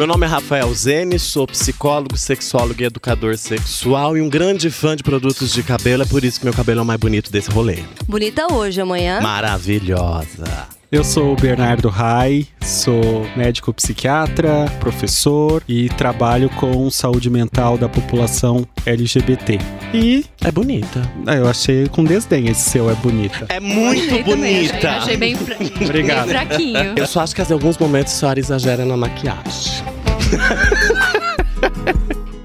Meu nome é Rafael Zene, sou psicólogo, sexólogo e educador sexual e um grande fã de produtos de cabelo. É por isso que meu cabelo é o mais bonito desse rolê. Bonita hoje, amanhã. Maravilhosa. Eu sou o Bernardo Rai, sou médico psiquiatra, professor e trabalho com saúde mental da população LGBT. E É bonita. ah, eu achei com desdém esse seu é bonita. É muito Achei também, bonita. achei- Achei bem, fra... Obrigado. bem fraquinho. Eu só acho que em alguns momentos a senhora exagera na maquiagem.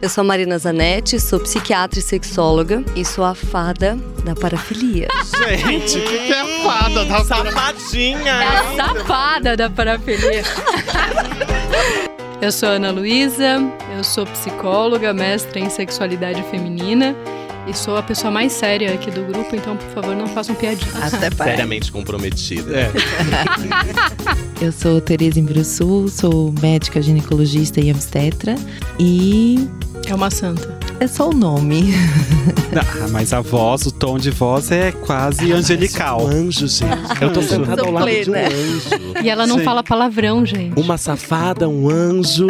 Eu sou a Marina Zanetti, sou psiquiatra e sexóloga e sou a fada da parafilia. Gente, o que, que é fada da É Safadinha! a safada da parafilia. Eu sou Ana Luísa, eu sou psicóloga, mestra em sexualidade feminina e sou a pessoa mais séria aqui do grupo, então, por favor, não façam piadinhas. Até parece. Seriamente comprometida. É. Eu sou Tereza Imbruçu, sou médica ginecologista e obstetra. E É uma santa. É só o nome. Ah, mas a voz, o tom de voz é quase angelical. Um anjo, gente. Eu tô sentada ao lado de um Plena. anjo. E ela não Sim. fala palavrão, gente. Uma safada, um anjo.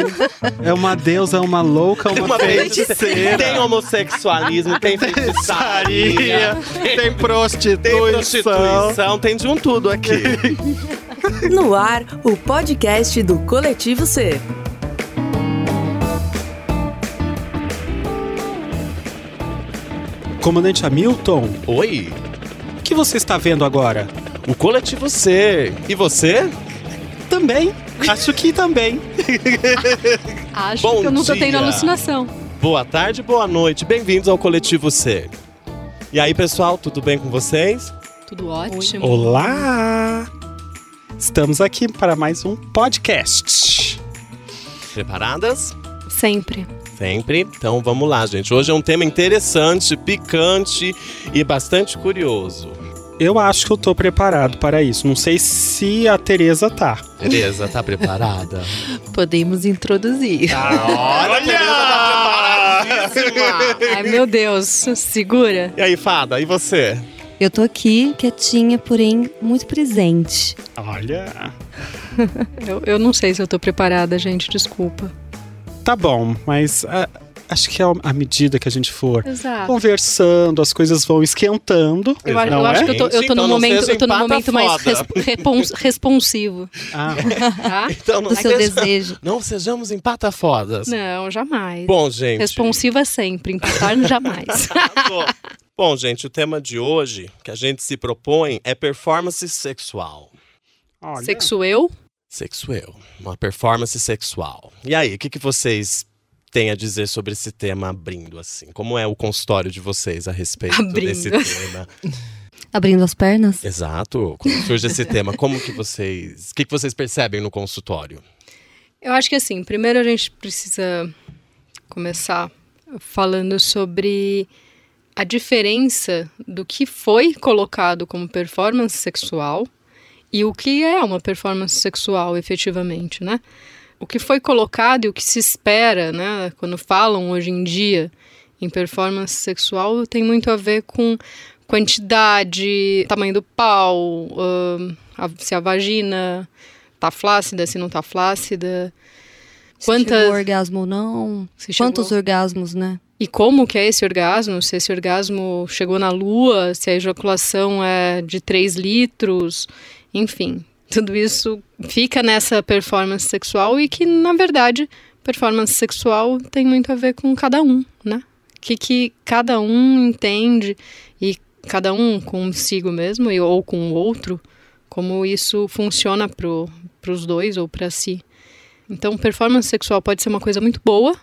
É uma deusa, uma louca, uma, feiticeira. Tem homossexualismo, tem feitiçaria, tem tem prostituição. prostituição, tem de um tudo aqui. No ar, o podcast do Coletivo C. Comandante Hamilton, Oi, o que você está vendo agora? o coletivo C. E você? Também. Acho que também. Acho Bom que eu dia. tendo alucinação. Boa tarde, boa noite. Bem-vindos ao coletivo C. E aí, pessoal, tudo bem com vocês? Tudo ótimo. Olá! Estamos aqui para mais um podcast. Preparadas? Sempre. Sempre. Então vamos lá, gente. Hoje é um tema interessante, picante e bastante curioso. Eu acho que eu tô preparado para isso. Não sei se a Tereza tá. Tereza, tá preparada? Podemos introduzir. Olha, a Tereza tá preparadíssima! Ai, meu Deus. Segura. E aí, Fada, e você? Eu tô aqui quietinha, porém muito presente. Olha. Eu, eu não sei se eu tô preparada, gente. Desculpa. Tá bom, mas ah, acho que à medida que a gente for Exato. conversando, as coisas vão esquentando. Eu, acho- não eu é? acho que eu tô, eu tô Então não momento, eu tô empata momento mais res- repons- responsivo, Ah, tá? Então não, Do seu seja- desejo. não sejamos empatafodas. Não, jamais. Bom, gente. Responsiva sempre, empatar jamais. Arrasou. Bom, gente, o tema de hoje que a gente se propõe é performance sexual. olha. Sexo eu? Sexual. Uma performance sexual. E aí, o que, que vocês têm a dizer sobre esse tema abrindo, assim? Como é o consultório de vocês a respeito Abrindo. desse tema? Abrindo as pernas. Exato. Quando surge esse tema, como que vocês. O que, que vocês percebem no consultório? Eu acho que assim, primeiro a gente precisa começar falando sobre a diferença do que foi colocado como performance sexual e o que é uma performance sexual efetivamente, né? O que foi colocado e o que se espera, né, quando falam hoje em dia em performance sexual, tem muito a ver com quantidade, tamanho do pau, a- se a vagina tá flácida, se não tá flácida. Se Quantas- chegou orgasmo ou não. Quantos orgasmos, né? E como que é esse orgasmo? Se esse orgasmo chegou na lua, se a ejaculação é de 3 litros, enfim. Tudo isso fica nessa performance sexual e que, na verdade, performance sexual tem muito a ver com cada um, né? O que, que cada um entende e cada um consigo mesmo e, ou com o outro, como isso funciona para os dois ou para si. Então, performance sexual pode ser uma coisa muito boa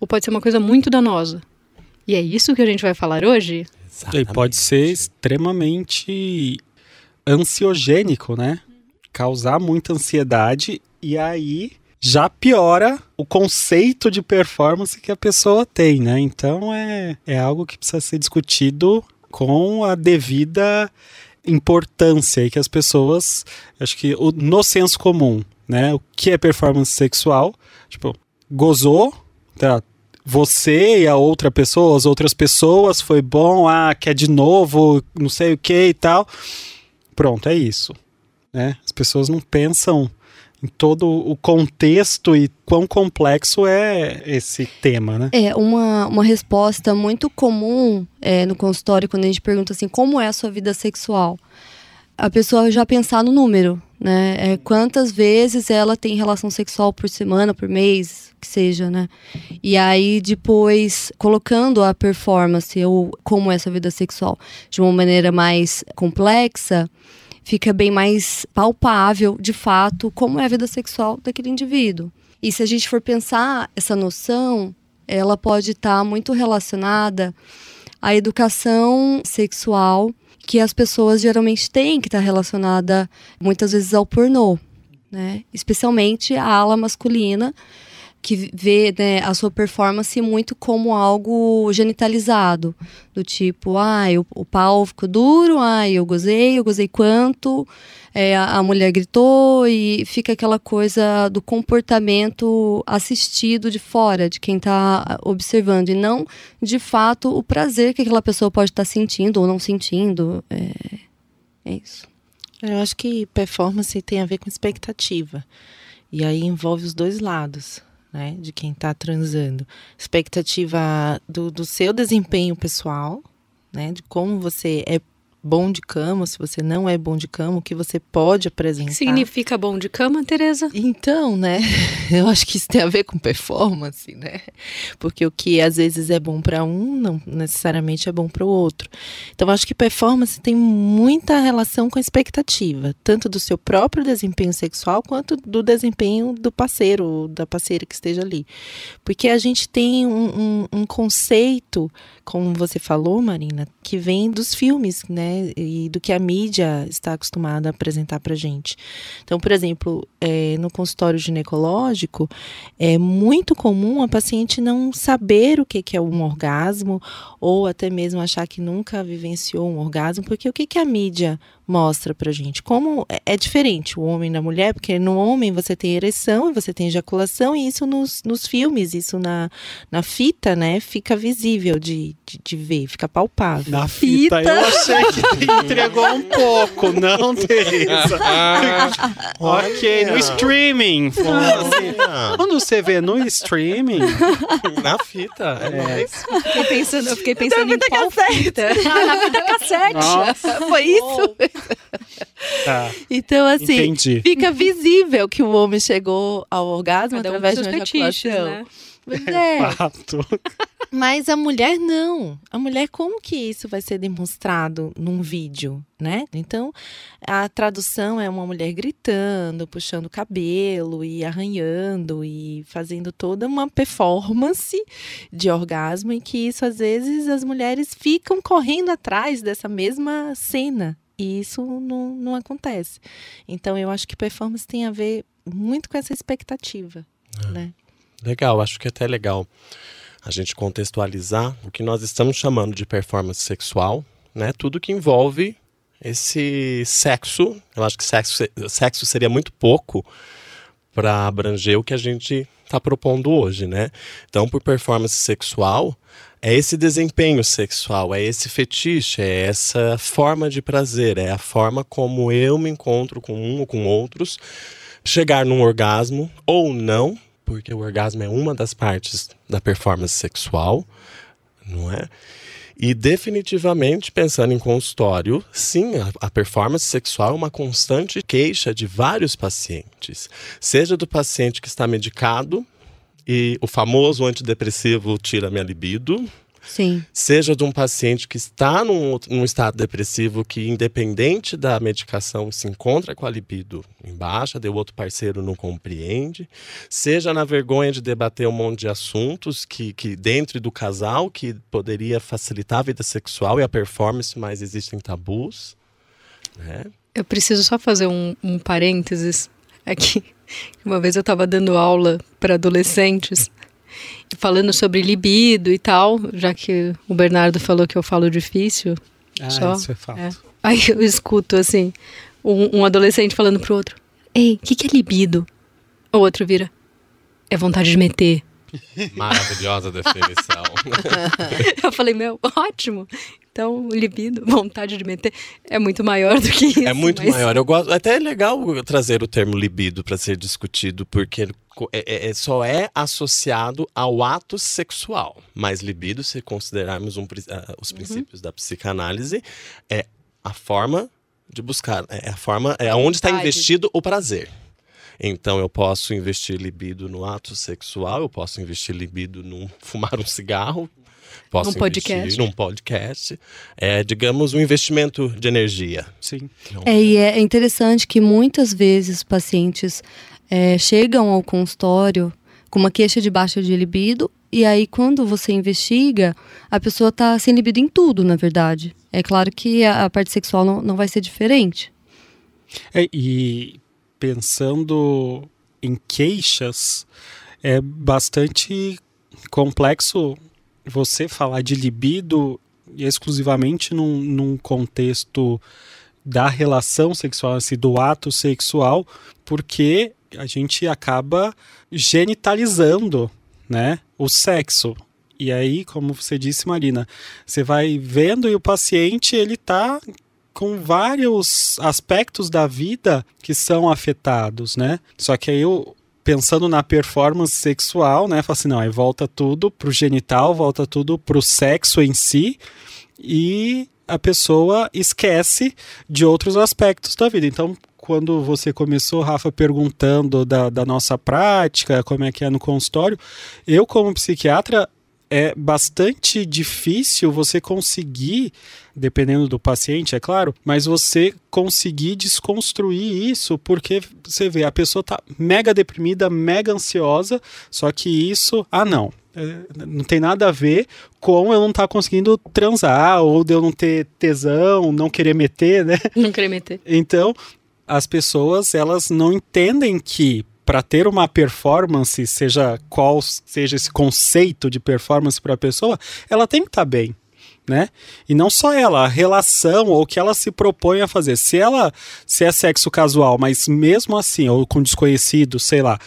ou pode ser uma coisa muito danosa. E é isso que a gente vai falar hoje? E pode ser extremamente ansiogênico, né? Causar muita ansiedade e aí já piora o conceito de performance que a pessoa tem, né? Então é, é algo que precisa ser discutido com a devida importância e que as pessoas, acho que o- no senso comum, né? O que é performance sexual? Tipo, gozou, tá? Você e a outra pessoa, as outras pessoas, foi bom, ah, quer de novo, não sei o que e tal. Pronto, é isso. Né? As pessoas não pensam em todo o contexto e quão complexo é esse tema, né? É, uma, uma resposta muito comum é, no consultório, quando a gente pergunta assim, como é a sua vida sexual? A pessoa já pensar no número, né? É, quantas vezes ela tem relação sexual por semana, por mês, que seja, né? E aí depois colocando a performance ou como é essa vida sexual de uma maneira mais complexa, fica bem mais palpável, de fato, como é a vida sexual daquele indivíduo. E se a gente for pensar essa noção, ela pode estar tá muito relacionada à educação sexual que as pessoas geralmente têm, que está relacionada muitas vezes ao pornô, né? Especialmente a ala masculina, que vê né, a sua performance muito como algo genitalizado, do tipo, ah, o, pau ficou duro, ah, eu gozei, eu gozei quanto, é, a, a, mulher gritou e fica aquela coisa do comportamento assistido de fora, de quem está observando, e não, de fato, o prazer que aquela pessoa pode estar tá sentindo ou não sentindo. É, é isso. Eu acho que performance tem a ver com expectativa. E aí envolve os dois lados né, de quem está transando. Expectativa do, do seu desempenho pessoal, né, de como você é bom de cama, se você não é bom de cama, o que você pode apresentar. Significa bom de cama, Tereza? Então, né? Eu acho que isso tem a ver com performance, né? Porque o que às vezes é bom para um, não necessariamente é bom para o outro. Então, acho que performance tem muita relação com a expectativa, tanto do seu próprio desempenho sexual quanto do desempenho do parceiro, da parceira que esteja ali. Porque a gente tem um, um, um conceito, como você falou, Marina, que vem dos filmes, né? E do que a mídia está acostumada a apresentar para gente. Então, por exemplo, é, no consultório ginecológico, é muito comum a paciente não saber o que, que é um orgasmo ou até mesmo achar que nunca vivenciou um orgasmo, porque o que, que a mídia mostra pra gente. Como é, é diferente o homem da mulher, porque no homem você tem ereção e você tem ejaculação, e isso nos, nos filmes, isso na, na fita, né, fica visível de, de, de ver, fica palpável. Na fita, fita. eu achei que entregou um pouco, não, Teresa. ok, no streaming. Assim, quando você vê no streaming. Na fita, é, é. Fiquei pensando, eu fiquei pensando em qual fita. Ah, na fita cassete. Nossa. Foi isso? Tá. Então, assim, Entendi. fica visível que o homem chegou ao orgasmo Cada através um de uma ejaculação. Né? Pois é. Fato. Mas a mulher não. A mulher, como que isso vai ser demonstrado num vídeo, né? Então, a tradução é uma mulher gritando, puxando o cabelo e arranhando e fazendo toda uma performance de orgasmo em que isso às vezes as mulheres ficam correndo atrás dessa mesma cena, e isso não, não acontece. Então, eu acho que performance tem a ver muito com essa expectativa, é. né? Legal, acho que é até legal a gente contextualizar o que nós estamos chamando de performance sexual, né? Tudo que envolve esse sexo. Eu acho que sexo, sexo seria muito pouco para abranger o que a gente está propondo hoje, né? Então, por performance sexual, é esse desempenho sexual, é esse fetiche, é essa forma de prazer, é a forma como eu me encontro com um ou com outros, chegar num orgasmo ou não, porque o orgasmo é uma das partes da performance sexual, não é? E definitivamente, pensando em consultório, sim, a, a, performance sexual é uma constante queixa de vários pacientes. Seja do paciente que está medicado e o famoso antidepressivo tira minha libido. Sim. Seja de um paciente que está num, num estado depressivo que, independente da medicação, se encontra com a libido em baixa, o outro parceiro não compreende. Seja na vergonha de debater um monte de assuntos que, que dentro do casal, que poderia facilitar a vida sexual e a performance, mas existem tabus. Né? Eu preciso só fazer um, um parênteses aqui. Uma vez eu estava dando aula para adolescentes, falando sobre libido e tal, já que o Bernardo falou que eu falo difícil. Ah, só, isso é fato. É. Aí eu escuto assim, um, um adolescente falando pro outro: Ei, o que, que é libido? O outro vira: É vontade de meter. Maravilhosa definição. eu falei, meu, ótimo. Então, libido, vontade de meter, é muito maior do que isso. É muito mas- maior. Eu gosto. Até é legal trazer o termo libido para ser discutido, porque é- é- é- só é associado ao ato sexual. Mas libido, se considerarmos um ah, os princípios da psicanálise, é a forma de buscar, é a forma, é onde está investido o prazer. Então eu posso investir libido no ato sexual, eu posso investir libido num fumar um cigarro, posso Num podcast. num podcast. É, digamos, um investimento de energia. Sim. É, e é interessante que muitas vezes pacientes é, chegam ao consultório com uma queixa de baixa de libido e aí quando você investiga, a pessoa está sem libido em tudo, na verdade. É claro que a, a parte sexual não, não vai ser diferente. É, e pensando em queixas, é bastante complexo você falar de libido exclusivamente num, num contexto da relação sexual, assim, do ato sexual, porque a gente acaba genitalizando, né, o sexo. E aí, como você disse, Marina, você vai vendo e o paciente ele tá com vários aspectos da vida que são afetados, né? Só que aí eu pensando na performance sexual, né, fala assim, não, aí volta tudo pro genital, volta tudo pro sexo em si e a pessoa esquece de outros aspectos da vida. Então, quando você começou, Rafa, perguntando da, da nossa prática, como é que é no consultório, eu, como psiquiatra, é bastante difícil você conseguir, dependendo do paciente, é claro, mas você conseguir desconstruir isso, porque você vê, a pessoa tá mega deprimida, mega ansiosa, só que isso, ah não, é, não tem nada a ver com eu não estar conseguindo transar, ou de eu não ter tesão, não querer meter, né? Não querer meter. Então, as pessoas, elas não entendem que para ter uma performance, seja qual seja esse conceito de performance para a pessoa, ela tem que estar bem, né? E não só ela, a relação ou o que ela se propõe a fazer. Se ela se é sexo casual, mas mesmo assim, ou com desconhecido, sei lá,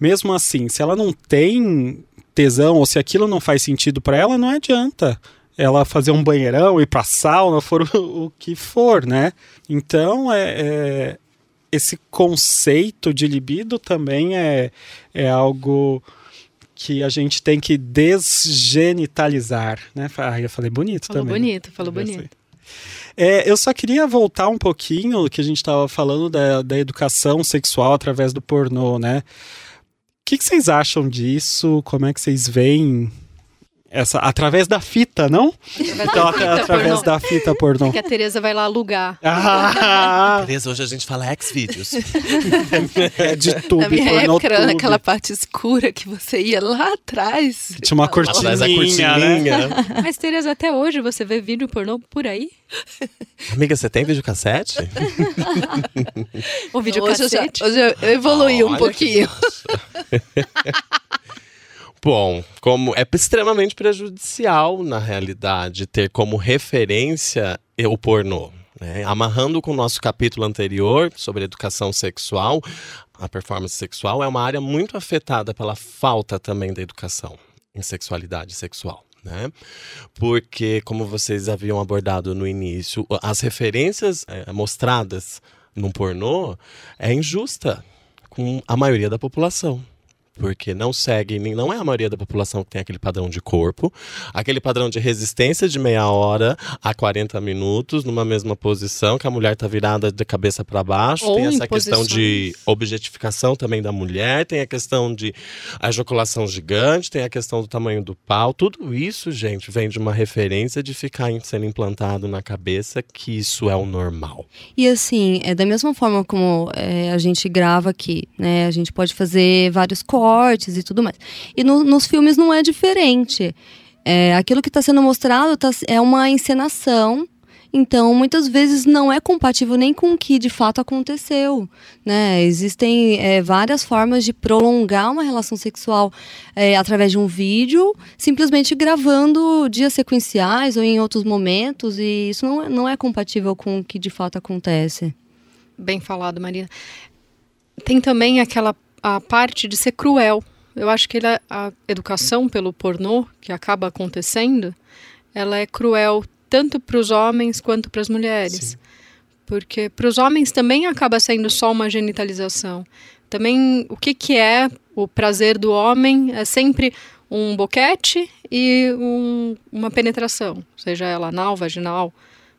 mesmo assim, se ela não tem tesão ou se aquilo não faz sentido para ela, não adianta ela fazer um banheirão, ir pra sauna, for o, o que for, né? Então, é, é, esse conceito de libido também é, é algo que a gente tem que desgenitalizar, né? Ah, eu falei bonito Falou também. bonito, falou Eu sei. bonito. É, eu só queria voltar um pouquinho que a gente estava falando da, da educação sexual através do pornô, né? O que, que vocês acham disso? Como é que vocês veem essa através da fita, não? Então, atra- através pornô. da fita pornô. Que a Tereza vai lá alugar. Ah, Beleza, hoje a gente fala X-Vídeos. é de tudo, Na minha pornô época era naquela parte escura que você ia lá atrás. Tinha uma Atrás da cortininha, né? cortininha. Mas, Tereza, até hoje você vê vídeo pornô por aí? Amiga, você tem videocassete? Ou vídeo hoje eu, já, cassete? hoje eu evoluí um Olha que pouquinho. Bom, como é extremamente prejudicial, na realidade, ter como referência o pornô. né? Amarrando com o nosso capítulo anterior sobre educação sexual, a performance sexual é uma área muito afetada pela falta também da educação em sexualidade sexual. Né? Porque, como vocês haviam abordado no início, as referências eh, mostradas no pornô é injusta com a maioria da população. Porque não segue, nem- não é a maioria da população que tem aquele padrão de corpo, aquele padrão de resistência de meia hora a 40 minutos, numa mesma posição, que a mulher tá virada de cabeça para baixo. Ou tem em essa questão de posições. objetificação também da mulher, tem a questão de a ejaculação gigante, tem a questão do tamanho do pau. Tudo isso, gente, vem de uma referência de ficar sendo implantado na cabeça que isso é o normal. E assim, é da mesma forma como é, a gente grava aqui, né? A gente pode fazer vários cortes e tudo mais. E no- nos filmes não é diferente. É, aquilo que está sendo mostrado tá- é uma encenação. Então, muitas vezes não é compatível nem com o que de fato aconteceu, né? Existem é, várias formas de prolongar uma relação sexual é, através de um vídeo, simplesmente gravando dias sequenciais ou em outros momentos, e isso não é, não é compatível com o que de fato acontece. Bem falado, Marina. Tem também aquela a parte de ser cruel. Eu acho que ele- a educação pelo pornô que acaba acontecendo, ela é cruel tanto para os homens quanto para as mulheres. Sim. Porque para os homens também acaba sendo só uma genitalização. Também o que, que é o prazer do homem é sempre um boquete e um, uma penetração, seja ela anal, vaginal,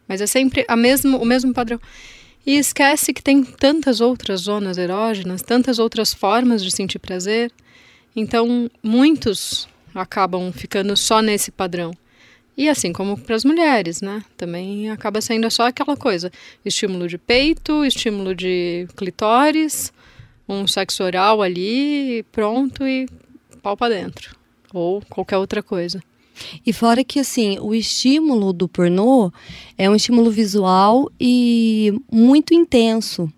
mas é sempre a mesmo, o mesmo padrão. E esquece que tem tantas outras zonas erógenas, tantas outras formas de sentir prazer. Então, muitos acabam ficando só nesse padrão. E assim como para as mulheres, né? Também acaba sendo só aquela coisa: estímulo de peito, estímulo de clitóris, um sexo oral ali, pronto e pau para dentro ou qualquer outra coisa. E fora que assim, o estímulo do pornô é um estímulo visual e muito intenso,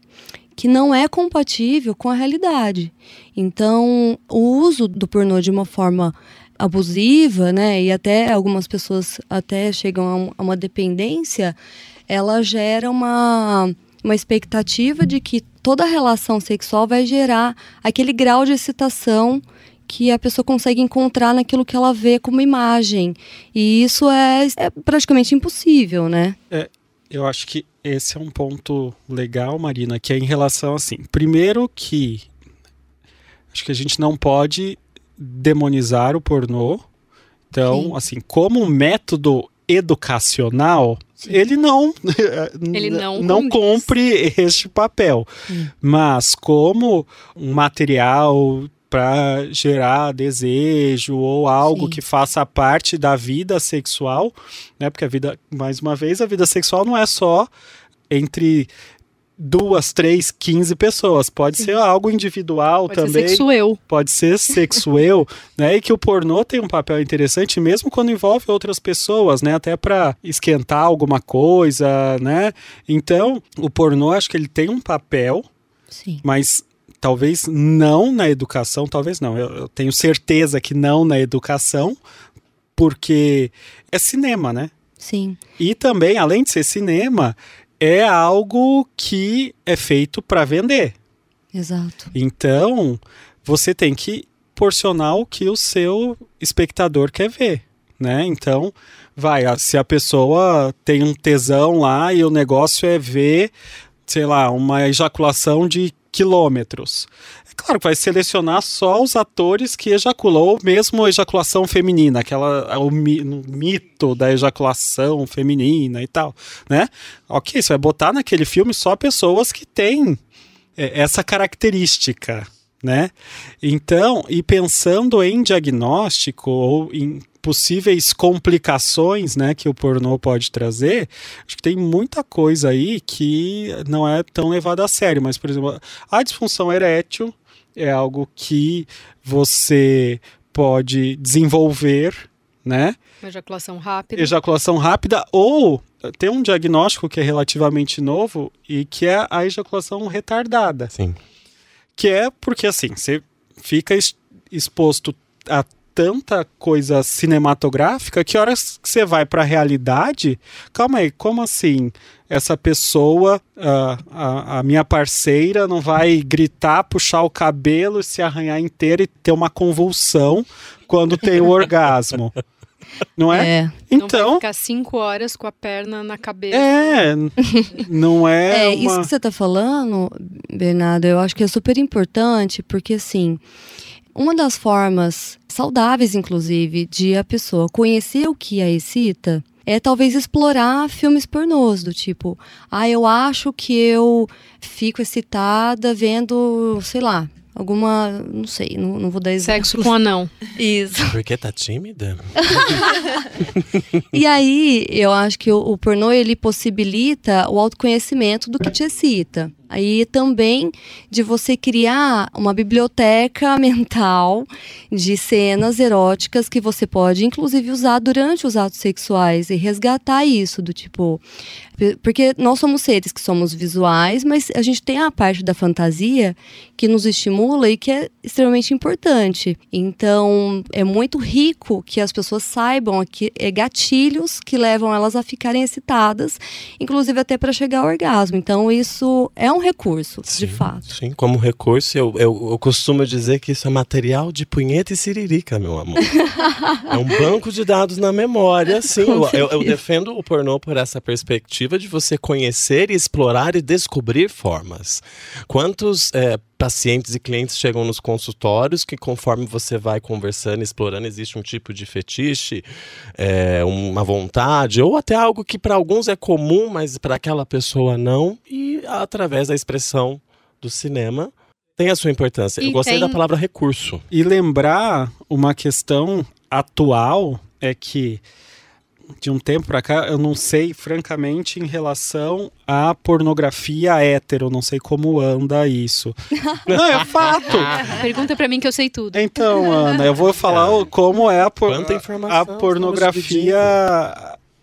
que não é compatível com a realidade. Então, o uso do pornô de uma forma abusiva, né, e até algumas pessoas até chegam a uma dependência, ela gera uma uma expectativa de que toda relação sexual vai gerar aquele grau de excitação que a pessoa consegue encontrar naquilo que ela vê como imagem. E isso é, é praticamente impossível, né? É, eu acho que esse é um ponto legal, Marina, que é em relação assim. Primeiro que acho que a gente não pode demonizar o pornô. Então, Sim. assim, como método educacional, Sim. ele não ele não, não cumpre este papel. Mas como um material para gerar desejo ou algo Sim. que faça parte da vida sexual, né? Porque a vida, mais uma vez, a vida sexual não é só entre duas, três, quinze pessoas. Pode ser algo individual pode também. Ser sexuel. Pode ser sexuel, né? E que o pornô tem um papel interessante mesmo quando envolve outras pessoas, né? Até para esquentar alguma coisa, né? Então, o pornô acho que ele tem um papel, Sim. mas talvez não na educação, talvez não, eu, eu tenho certeza que não na educação, porque é cinema, né? Sim. E também, além de ser cinema, é algo que é feito para vender. Exato. Então, você tem que porcionar o que o seu espectador quer ver, né? Então, vai, se a pessoa tem um tesão lá e o negócio é ver, sei lá, uma ejaculação de quilômetros. É claro que vai selecionar só os atores que ejaculam, ou mesmo ejaculação feminina, aquela o, mito da ejaculação feminina e tal, né? Ok, você vai botar naquele filme só pessoas que têm é, essa característica, né? Então, e pensando em diagnóstico ou em possíveis complicações né, que o pornô pode trazer, acho que tem muita coisa aí que não é tão levada a sério. Mas, por exemplo, a disfunção erétil é algo que você pode desenvolver, né? Ejaculação rápida. Ejaculação rápida ou tem um diagnóstico que é relativamente novo e que é a ejaculação retardada. Sim. Que é porque assim, você fica exposto a tanta coisa cinematográfica que horas que você vai para a realidade, calma aí, como assim? Essa pessoa, uh, a, a, minha parceira, não vai gritar, puxar o cabelo, se arranhar inteira e ter uma convulsão quando tem o orgasmo. Não é? é. Então. Não vai ficar cinco horas com a perna na cabeça. É. Não é. É, uma... isso que você está falando, Bernardo, eu acho que é super importante, porque assim. Uma das formas saudáveis, inclusive, de a pessoa conhecer o que a excita é talvez explorar filmes pornôs, do tipo, ah, eu acho que eu fico excitada vendo, sei lá, alguma. Não sei, não, não vou dar exemplo. Sexo com anão. Isso. Porque tá tímida? e aí, eu acho que o, o pornô ele possibilita o autoconhecimento do que te excita. Aí também de você criar uma biblioteca mental de cenas eróticas que você pode, inclusive, usar durante os atos sexuais e resgatar isso do tipo. Porque nós somos seres que somos visuais, mas a gente tem a parte da fantasia que nos estimula e que é extremamente importante. Então, é muito rico que as pessoas saibam que é gatilhos que levam elas a ficarem excitadas, inclusive até para chegar ao orgasmo. Então, isso é um recurso, Sim, de fato. Sim, como recurso, eu, eu, eu costumo dizer que isso é material de punheta e siririca, meu amor. é um banco de dados na memória, sim. Eu, eu, defendo o pornô por essa perspectiva de você conhecer, explorar e descobrir formas. Quantos é, pacientes e clientes chegam nos consultórios que, conforme você vai conversando, explorando, existe um tipo de fetiche, é, uma vontade, ou até algo que para alguns é comum, mas para aquela pessoa não, e através da expressão do cinema tem a sua importância. E Eu gostei tem- da palavra recurso. E lembrar uma questão atual é que de um tempo pra cá, eu não sei, francamente, em relação à pornografia hétero, não sei como anda isso. não, é fato. Pergunta pra mim que eu sei tudo. Então, Ana, eu vou falar o- como é a, por- a pornografia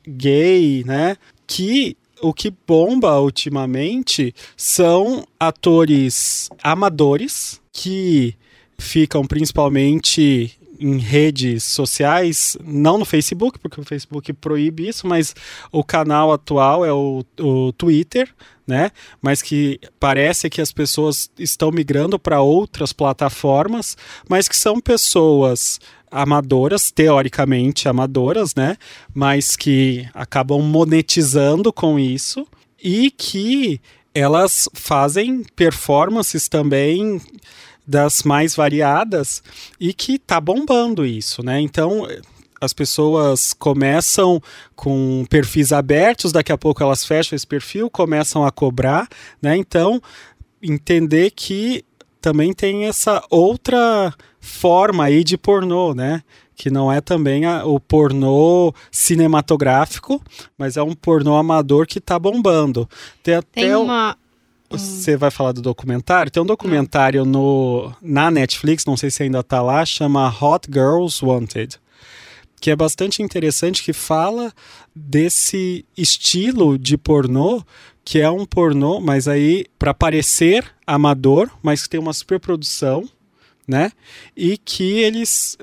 gay, né? Que o que bomba ultimamente são atores amadores que ficam principalmente em redes sociais, não no Facebook, porque o Facebook proíbe isso, mas o canal atual é o, o Twitter, né? Mas que parece que as pessoas estão migrando para outras plataformas, mas que são pessoas amadoras, teoricamente amadoras, né? Mas que acabam monetizando com isso e que elas fazem performances também das mais variadas e que tá bombando isso, né? Então as pessoas começam com perfis abertos, daqui a pouco elas fecham esse perfil, começam a cobrar, né? Então entender que também tem essa outra forma aí de pornô, né? Que não é também a- o pornô cinematográfico, mas é um pornô amador que tá bombando. Tem até Tem um- uma. Você vai falar do documentário? Tem um documentário no, na Netflix, não sei se ainda tá lá, chama Hot Girls Wanted. Que é bastante interessante, que fala desse estilo de pornô, que é um pornô, mas aí para parecer amador, mas que tem uma superprodução, né? E que eles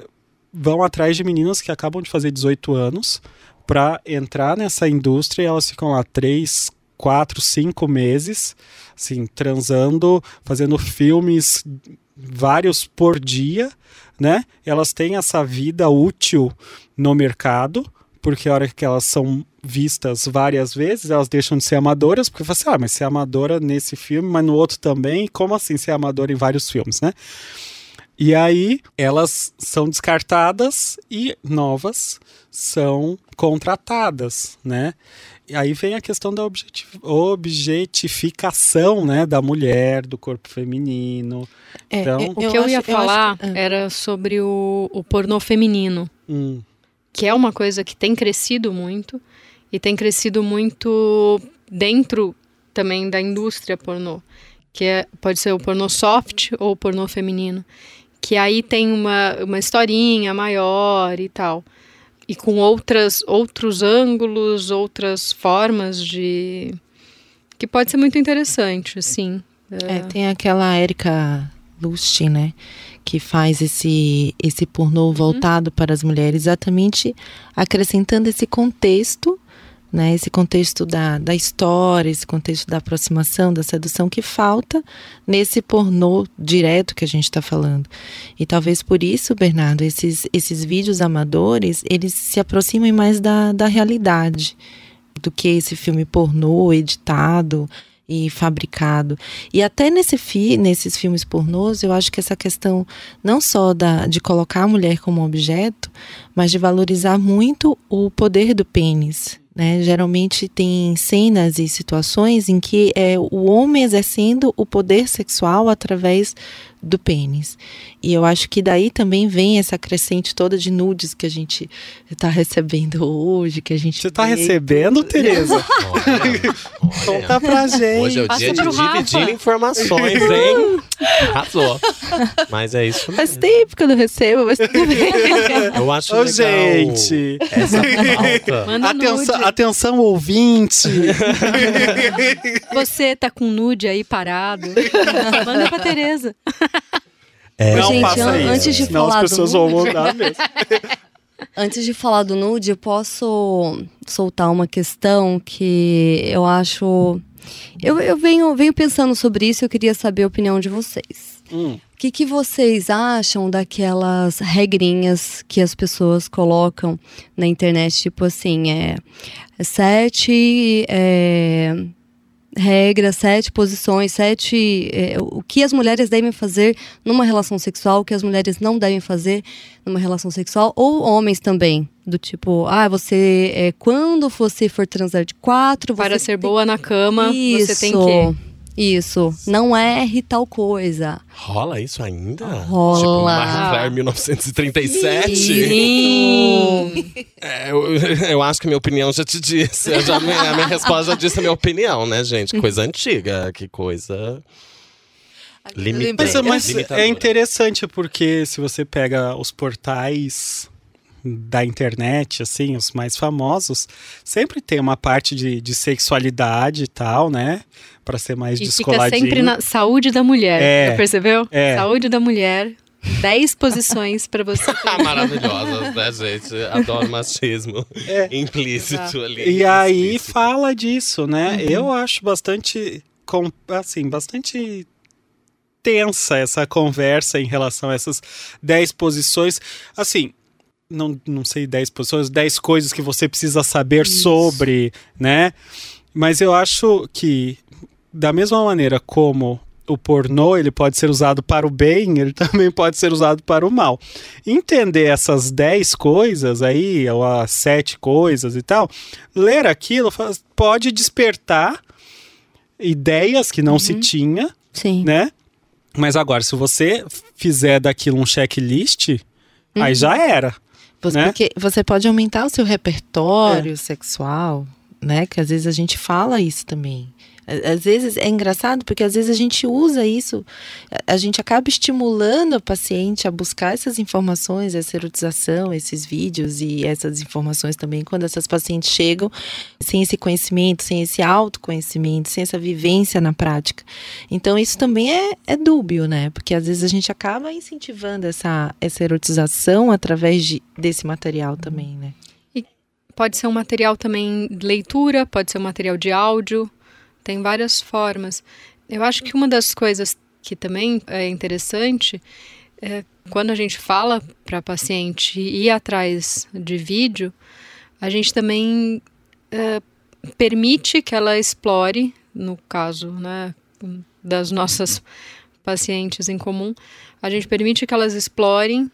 vão atrás de meninas que acabam de fazer 18 anos para entrar nessa indústria e elas ficam lá três, quatro, cinco meses, assim, transando, fazendo filmes vários por dia, né? Elas têm essa vida útil no mercado, porque a hora que elas são vistas várias vezes, elas deixam de ser amadoras, porque você assim, ah, mas ser amadora nesse filme, mas no outro também, como assim ser amadora em vários filmes, né? E aí elas são descartadas e novas são contratadas, né? E aí vem a questão da objeti- objetificação, né, da mulher, do corpo feminino. É, Então- eu- O que eu, acho- ia acho falar que- ah. era sobre o, o pornô feminino, Hum, que é uma coisa que tem crescido muito e tem crescido muito dentro também da indústria pornô, que é, pode ser o pornô soft ou o pornô feminino, que aí tem uma, uma historinha maior e tal. E com outras, outros ângulos, outras formas de. que pode ser muito interessante, assim. É, tem aquela Erika Lust, né? Que faz esse, esse pornô voltado para as mulheres, exatamente acrescentando esse contexto, né? Esse contexto da, da história, esse contexto da aproximação, da sedução que falta nesse pornô direto que a gente está falando. E talvez por isso, Bernardo, esses, esses vídeos amadores, eles se aproximem mais da, da realidade do que esse filme pornô editado e fabricado. E até nesse fi, nesses filmes pornôs, eu acho que essa questão não só da, de colocar a mulher como objeto, mas de valorizar muito o poder do pênis. Né? Geralmente tem cenas e situações em que é o homem exercendo o poder sexual através do pênis. E eu acho que daí também vem essa crescente toda de nudes que a gente está recebendo hoje, que a gente Você tá vê. recebendo, Tereza? Olha, olha. Conta pra gente. Hoje é o Passa dia de Rafa. dividir informações, hein? Arrasou. Mas é isso Faz tempo que eu não recebo, mas tudo bem. Eu acho Ô, legal gente. essa. Manda Atenção, atenção, ouvinte. Você tá com nude aí parado. Manda pra Tereza. É, não gente, faça an- isso, antes de senão falar as do pessoas vão mandar mesmo. Antes de falar do nude, eu posso soltar uma questão que eu acho Eu, eu venho, venho pensando sobre isso, eu queria saber a opinião de vocês. Hum. O que, que vocês acham daquelas regrinhas que as pessoas colocam na internet? Tipo assim, é, sete é, regras, sete posições, sete. É, o que as mulheres devem fazer numa relação sexual, o que as mulheres não devem fazer numa relação sexual, ou homens também. Do tipo, ah, você. É, quando você for transar de quatro. Para ser boa na cama, Isso, você tem que. Isso. Não erre tal coisa. Rola isso ainda? Rola. Tipo, Marie Claire 1937? Sim. É, eu, eu acho que a minha opinião já te disse. Já, a minha resposta já disse a minha opinião, né, gente? Coisa antiga, que coisa. Limitante. Mas, É, mas limitadora. é interessante porque se você pega os portais da internet, assim, os mais famosos, sempre tem uma parte de, de sexualidade e tal, né? Pra ser mais E fica descoladinho. sempre na saúde da mulher. É. Percebeu? É. Saúde da mulher. 10 posições pra você. Ah, Maravilhosas, né, gente? Adoro machismo implícito Exato. ali. É. E aí explícito. fala disso, né? Uhum. Eu acho bastante, com- assim, bastante tensa essa conversa em relação a essas 10 posições. Assim, não, não sei 10 posições, 10 coisas que você precisa saber sobre, né? Mas eu acho que, da mesma maneira como o pornô ele pode ser usado para o bem, ele também pode ser usado para o mal. Entender essas 10 coisas aí, ou as 7 coisas e tal, ler aquilo faz- pode despertar ideias que não se tinha, Sim. né? Mas agora, se você fizer daquilo um checklist, aí já era. Você, né? Porque você pode aumentar o seu repertório sexual, né? Que às vezes a gente fala isso também. Às vezes é engraçado porque às vezes a gente usa isso, a- a gente acaba estimulando a paciente a buscar essas informações, essa erotização, esses vídeos e essas informações também quando essas pacientes chegam sem esse conhecimento, sem esse autoconhecimento, sem essa vivência na prática. Então isso também é, é dúbio, né? Porque às vezes a gente acaba incentivando essa, essa erotização através de, desse material também, né? Pode ser um material também de leitura, pode ser um material de áudio, tem várias formas. Eu acho que uma das coisas que também é interessante é quando a gente fala para paciente ir atrás de vídeo, a gente também é, permite que ela explore, no caso né, das nossas pacientes em comum, a gente permite que elas explorem,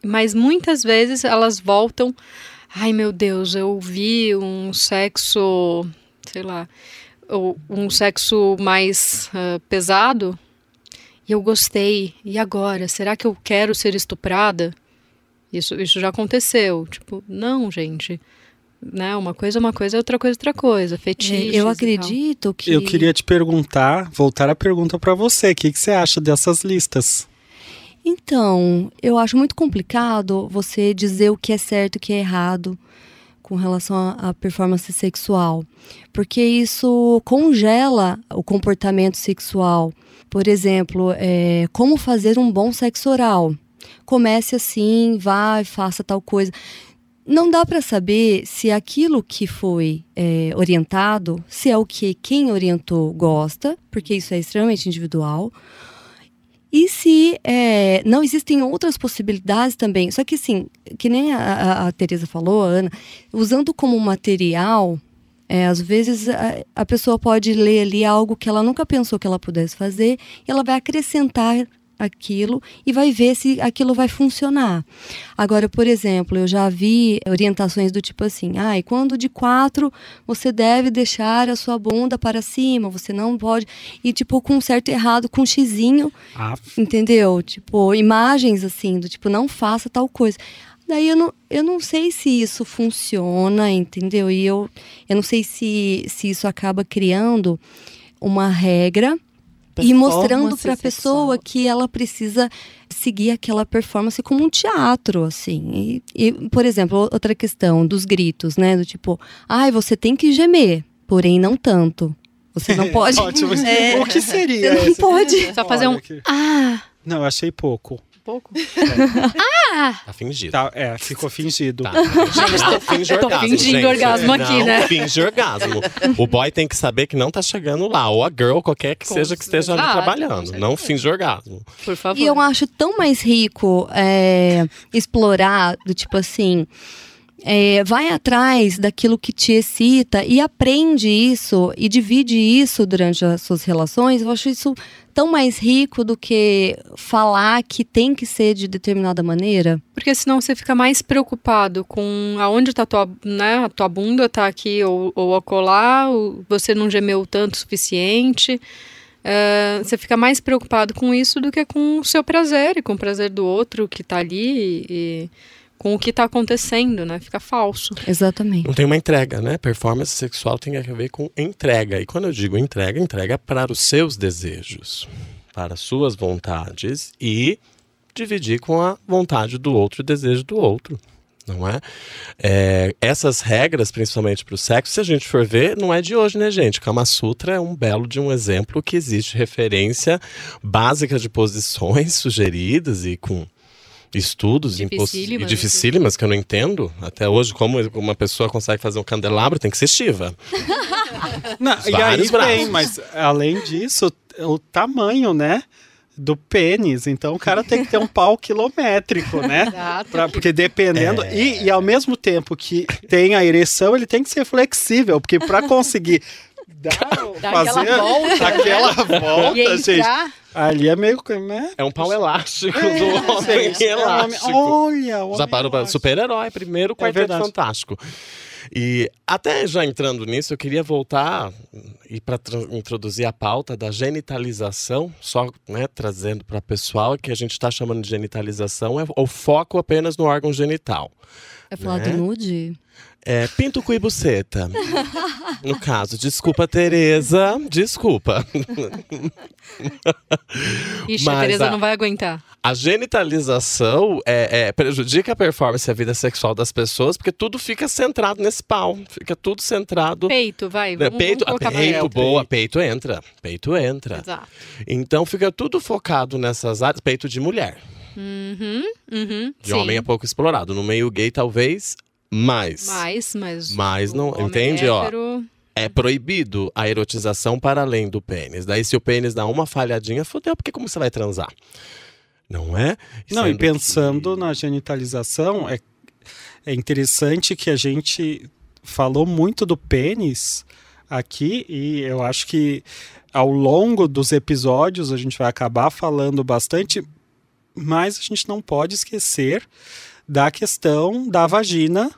mas muitas vezes elas voltam Ai meu Deus, eu vi um sexo, sei lá, um sexo mais ah, pesado e eu gostei. E agora? Será que eu quero ser estuprada? Isso, isso já aconteceu. Tipo, não, gente. Né? Uma coisa é uma coisa, outra coisa é outra coisa. Fetiches É, eu acredito que. Eu queria te perguntar, voltar a pergunta para você, o que, que você acha dessas listas? Então, eu acho muito complicado você dizer o que é certo e o que é errado com relação à performance sexual, porque isso congela o comportamento sexual. Por exemplo, é, como fazer um bom sexo oral. Comece assim, vai, faça tal coisa. Não dá para saber se aquilo que foi é, orientado, se é o que quem orientou gosta, porque isso é extremamente individual, e se é, não existem outras possibilidades também? Só que assim, que nem a, a, a Teresa falou, a Ana, usando como material, é, às vezes a, a pessoa pode ler ali algo que ela nunca pensou que ela pudesse fazer e ela vai acrescentar aquilo e vai ver se aquilo vai funcionar. Agora, por exemplo, eu já vi orientações do tipo assim, ah, e quando de quatro você deve deixar a sua bunda para cima, você não pode. E tipo, com um certo errado, com um xizinho, Ah, entendeu? Tipo, imagens assim, do tipo, não faça tal coisa. Daí eu não, eu não sei se isso funciona, entendeu? E eu, eu não sei se, se isso acaba criando uma regra e mostrando para a pessoa que ela precisa seguir aquela performance como um teatro, assim. E, e, por exemplo, outra questão dos gritos, né? Do tipo, ai, você tem que gemer, porém não tanto. Você não pode. Ótimo. É. O que seria? Você não pode. Só fazer um ah, Não, eu achei pouco. Um pouco? Tá fingido. Tá, é, ficou fingido. Tá. Não finge Tô orgasmo, fingindo gente. orgasmo aqui, não né? finge orgasmo. O boy tem que saber que não tá chegando lá. Ou a girl, qualquer que Com seja que esteja ali. Ah, trabalhando. Não certeza. finge orgasmo. Por favor. E eu acho tão mais rico é, explorar, do tipo assim. É, vai atrás daquilo que te excita e aprende isso e divide isso durante as suas relações. Eu acho isso tão mais rico do que falar que tem que ser de determinada maneira. Porque senão você fica mais preocupado com aonde tá tua, né, a tua bunda tá aqui ou, ou acolá, ou você não gemeu tanto o suficiente. É, você fica mais preocupado com isso do que com o seu prazer e com o prazer do outro que tá ali e com o que tá acontecendo, né? Fica falso. Exatamente. Não tem uma entrega, né? Performance sexual tem a ver com entrega. E quando eu digo entrega, entrega para os seus desejos, para as suas vontades e dividir com a vontade do outro e o desejo do outro. Não é? É, essas regras, principalmente para o sexo, se a gente for ver, não é de hoje, né, gente? Kama Sutra é um belo de um exemplo que existe referência básica de posições sugeridas e com estudos e Dificílimas, dificílimas que eu não entendo até hoje como uma pessoa consegue fazer um candelabro tem que ser Shiva. Não, e aí vários braços. mas além disso, o tamanho, né? Do pênis. Então o cara tem que ter um pau quilométrico, né? Exato. Pra- porque dependendo. É. E, e ao mesmo tempo que tem a ereção, ele tem que ser flexível, porque para conseguir Dar fazer aquela volta, aquela volta, E gente, ali é meio. Né? É um pau elástico É, do homem é um elástico. Olha, o Já parou para super-herói, primeiro quarteto verdade. fantástico. E até já entrando nisso, eu queria voltar e para introduzir a pauta da genitalização, só né, trazendo para o pessoal que a gente está chamando de genitalização é o foco apenas no órgão genital. É falar Né? do nude? É pinto, cu e buceta. No caso, desculpa, Tereza, desculpa. Ixi, a Mas Tereza a- não vai aguentar. A genitalização é, é, prejudica a performance e a vida sexual das pessoas, porque tudo fica centrado nesse pau. Fica tudo centrado. Peito, vai. né, Vamos, peito, vamos peito, É, o boa, peito. peito entra. Peito entra. Exato. Então fica tudo focado nessas áreas. Peito de mulher. Uhum, uhum. De sim. homem é pouco explorado. No meio gay, talvez, mais. Mais, mas. Mas não- entende, ó? hétero- É proibido a erotização para além do pênis. Daí, se o pênis dá uma falhadinha, fodeu, porque como você vai transar? Não é? Não, e pensando que- na genitalização, é, é interessante que a gente falou muito do pênis aqui e eu acho que ao longo dos episódios a gente vai acabar falando bastante, mas a gente não pode esquecer da questão da vagina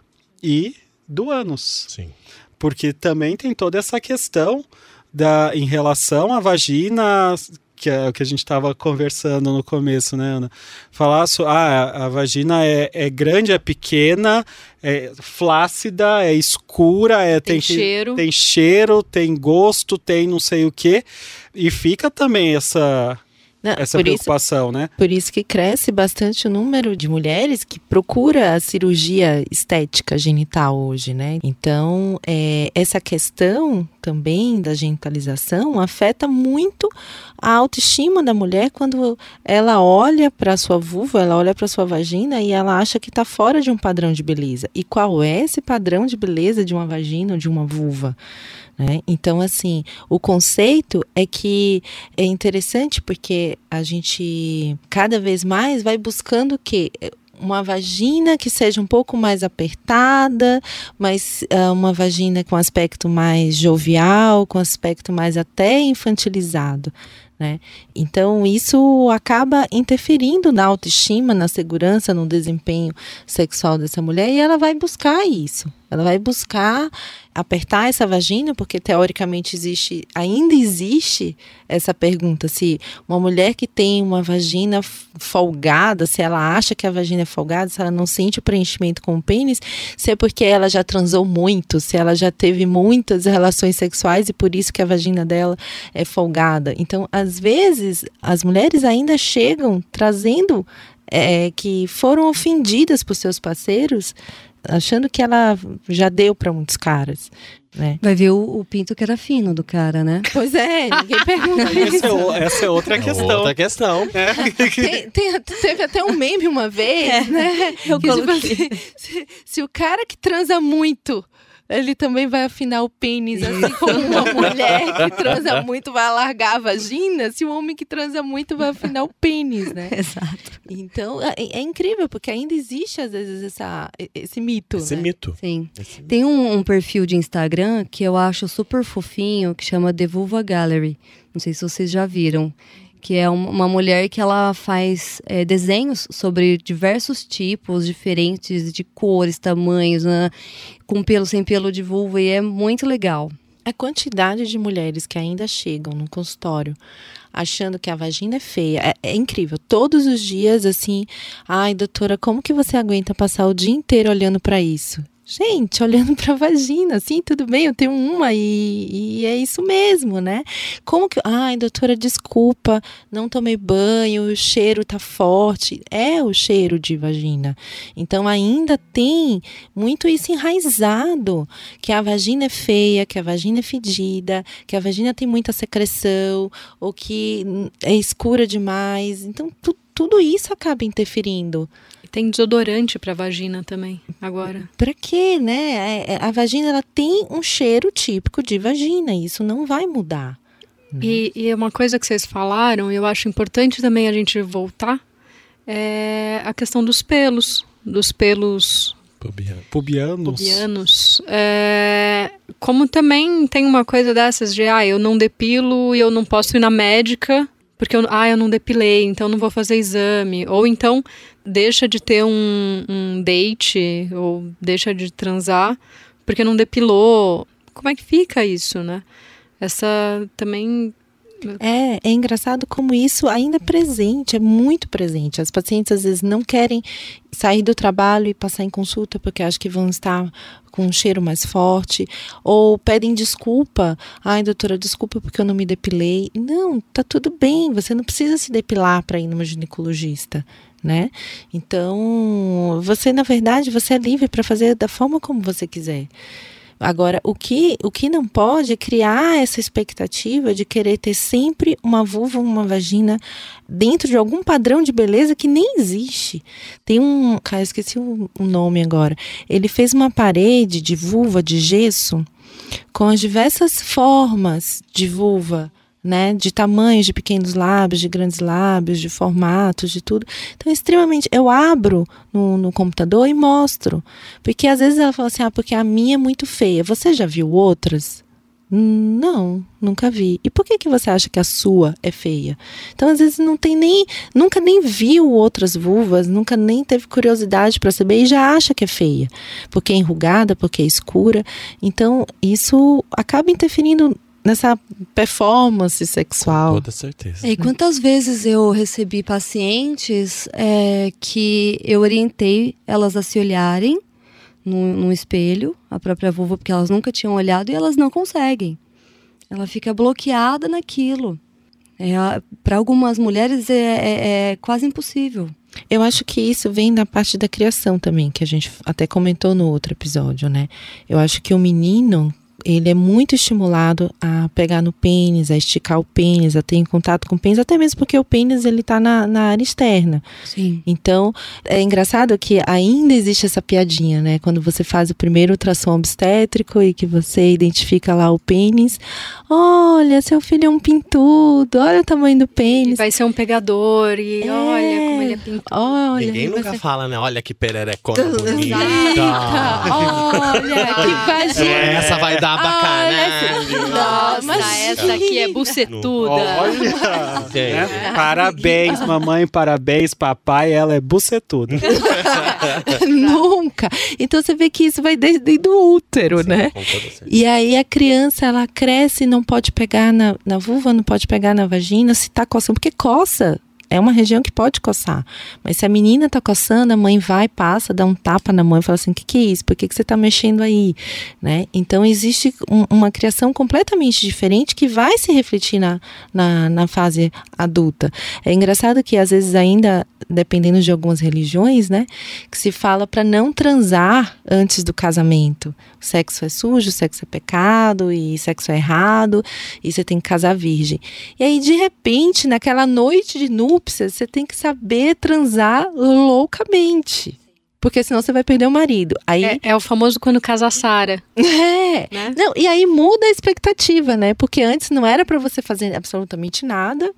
e do ânus Sim. porque também tem toda essa questão da em relação à vagina que é o que a gente estava conversando no começo, né, Ana? Falar so, ah, a vagina é, é grande, é pequena, é flácida, é escura, é Tem que- cheiro. tem cheiro, tem gosto, tem não sei o quê, e fica também essa Não, essa por isso preocupação, né? Por isso que cresce bastante o número de mulheres que procura a cirurgia estética genital hoje, né? Então, é, essa questão também da genitalização afeta muito a autoestima da mulher quando ela olha para sua vulva, ela olha para sua vagina e ela acha que está fora de um padrão de beleza. E qual é esse padrão de beleza de uma vagina ou de uma vulva? Né? Então, assim, o conceito é que é interessante porque a gente cada vez mais vai buscando o quê? Uma vagina que seja um pouco mais apertada, mas ah, uma vagina com aspecto mais jovial, com aspecto mais até infantilizado. Né? Então, isso acaba interferindo na autoestima, na segurança, no desempenho sexual dessa mulher e ela vai buscar isso. Ela vai buscar apertar essa vagina, porque teoricamente existe, ainda existe essa pergunta se uma mulher que tem uma vagina folgada, se ela acha que a vagina é folgada, se ela não sente o preenchimento com o pênis, se é porque ela já transou muito, se ela já teve muitas relações sexuais e por isso que a vagina dela é folgada. Então, às vezes, as mulheres ainda chegam trazendo é, que foram ofendidas por seus parceiros achando que ela já deu para muitos caras. Né? Vai ver o, o, pinto que era fino do cara, né? Pois é, ninguém pergunta isso. É, essa é outra questão. É outra questão. É. Tem, tem, teve até um meme uma vez, é, né? Eu que, tipo assim, se, se o cara que transa muito ele também vai afinar o pênis, assim como uma mulher que transa muito vai alargar a vagina, se o homem que transa muito vai afinar o pênis, né? Exato. Então, é, é incrível, porque ainda existe, às vezes, essa, esse mito, Esse né? mito. Sim. Esse Tem um, um, perfil de Instagram que eu acho super fofinho, que chama The Vulva Gallery. Não sei se vocês já viram que é uma mulher que ela faz é, desenhos sobre diversos tipos diferentes de cores, tamanhos, né? com pelo, sem pelo de vulva, e é muito legal. A quantidade de mulheres que ainda chegam no consultório achando que a vagina é feia é, é, incrível. Todos os dias, assim, ai, doutora, como que você aguenta passar o dia inteiro olhando para isso? Gente, olhando para a vagina, assim, tudo bem, eu tenho uma e, e, é isso mesmo, né? Como que, ai, doutora, desculpa, não tomei banho, o cheiro tá forte. É o cheiro de vagina. Então ainda tem muito isso enraizado, que a vagina é feia, que a vagina é fedida, que a vagina tem muita secreção, ou que é escura demais. Então tu, tudo isso acaba interferindo. Tem desodorante para vagina também, agora. Para quê, né? É, é, a vagina ela tem um cheiro típico de vagina, isso não vai mudar. Né? E, e uma coisa que vocês falaram, eu acho importante também a gente voltar, é a questão dos pelos, dos pelos Pubianos. Pubianos. É, como também tem uma coisa dessas de, ah, eu não depilo e eu não posso ir na médica porque eu, ah, eu não depilei, então não vou fazer exame. Ou então deixa de ter um, um date, ou deixa de transar, porque não depilou. Como é que fica isso, né? Essa também é, é engraçado como isso ainda é presente, é muito presente. As pacientes às vezes não querem sair do trabalho e passar em consulta porque acham que vão estar com um cheiro mais forte, ou pedem desculpa. Ai, doutora, desculpa porque eu não me depilei. Não, tá tudo bem, você não precisa se depilar para ir numa ginecologista. Né? Então, você na verdade, você é livre para fazer da forma como você quiser. Agora, o que, o que não pode é criar essa expectativa de querer ter sempre uma vulva, uma vagina dentro de algum padrão de beleza que nem existe. Tem um, cara, esqueci o, o nome agora. Ele fez uma parede de vulva de gesso com as diversas formas de vulva né, de tamanhos de pequenos lábios, de grandes lábios, de formatos, de tudo. Então, é extremamente. Eu abro no, no computador e mostro. Porque às vezes ela fala assim: ah, porque a minha é muito feia. Você já viu outras? Não, nunca vi. E por que, que você acha que a sua é feia? Então, às vezes, não tem nem. Nunca nem viu outras vulvas, nunca nem teve curiosidade para saber e já acha que é feia. Porque é enrugada, porque é escura. Então, isso acaba interferindo nessa performance sexual. Com toda certeza. E quantas vezes eu recebi pacientes é, que eu orientei elas a se olharem no, no espelho, a própria vulva, porque elas nunca tinham olhado e elas não conseguem. Ela fica bloqueada naquilo. É, Para algumas mulheres é, é, é quase impossível. Eu acho que isso vem da parte da criação também, que a gente até comentou no outro episódio, né? Eu acho que o menino ele é muito estimulado a pegar no pênis, a esticar o pênis, a ter em contato com o pênis, até mesmo porque o pênis ele está na, na área externa. Sim. Então, é engraçado que ainda existe essa piadinha, né? Quando você faz o primeiro ultrassom obstétrico e que você identifica lá o pênis, olha, seu filho é um pintudo, olha o tamanho do pênis. Vai ser um pegador e é, olha como ele é pintudo. Olha, Ninguém nunca você... fala, né? Olha que pererecona bonita. olha, que vagina. É, essa vai dar bacanalho. Nossa, Nossa essa aqui é bucetuda. Olha! É. Parabéns, mamãe, parabéns, papai, ela é bucetuda. Nunca. Então você vê que isso vai desde, desde o útero, Sim, né? E aí a criança, ela cresce e não pode pegar na, na vulva, não pode pegar na vagina, se tá coçando, porque coça é uma região que pode coçar. Mas se a menina tá coçando, a mãe vai, passa, dá um tapa na mãe e fala assim: o que, que é isso? Por que, que você tá mexendo aí? Né? Então existe um, uma criação completamente diferente que vai se refletir na, na, na fase adulta. É engraçado que às vezes ainda, dependendo de algumas religiões, né, que se fala para não transar antes do casamento. O sexo é sujo, o sexo é pecado e sexo é errado e você tem que casar virgem. E aí de repente, naquela noite de núpcias, você tem que saber transar loucamente. Porque senão você vai perder o marido. Aí É, é o famoso quando casa a Sara, é. né? Não, e aí muda a expectativa, né? Porque antes não era para você fazer absolutamente nada.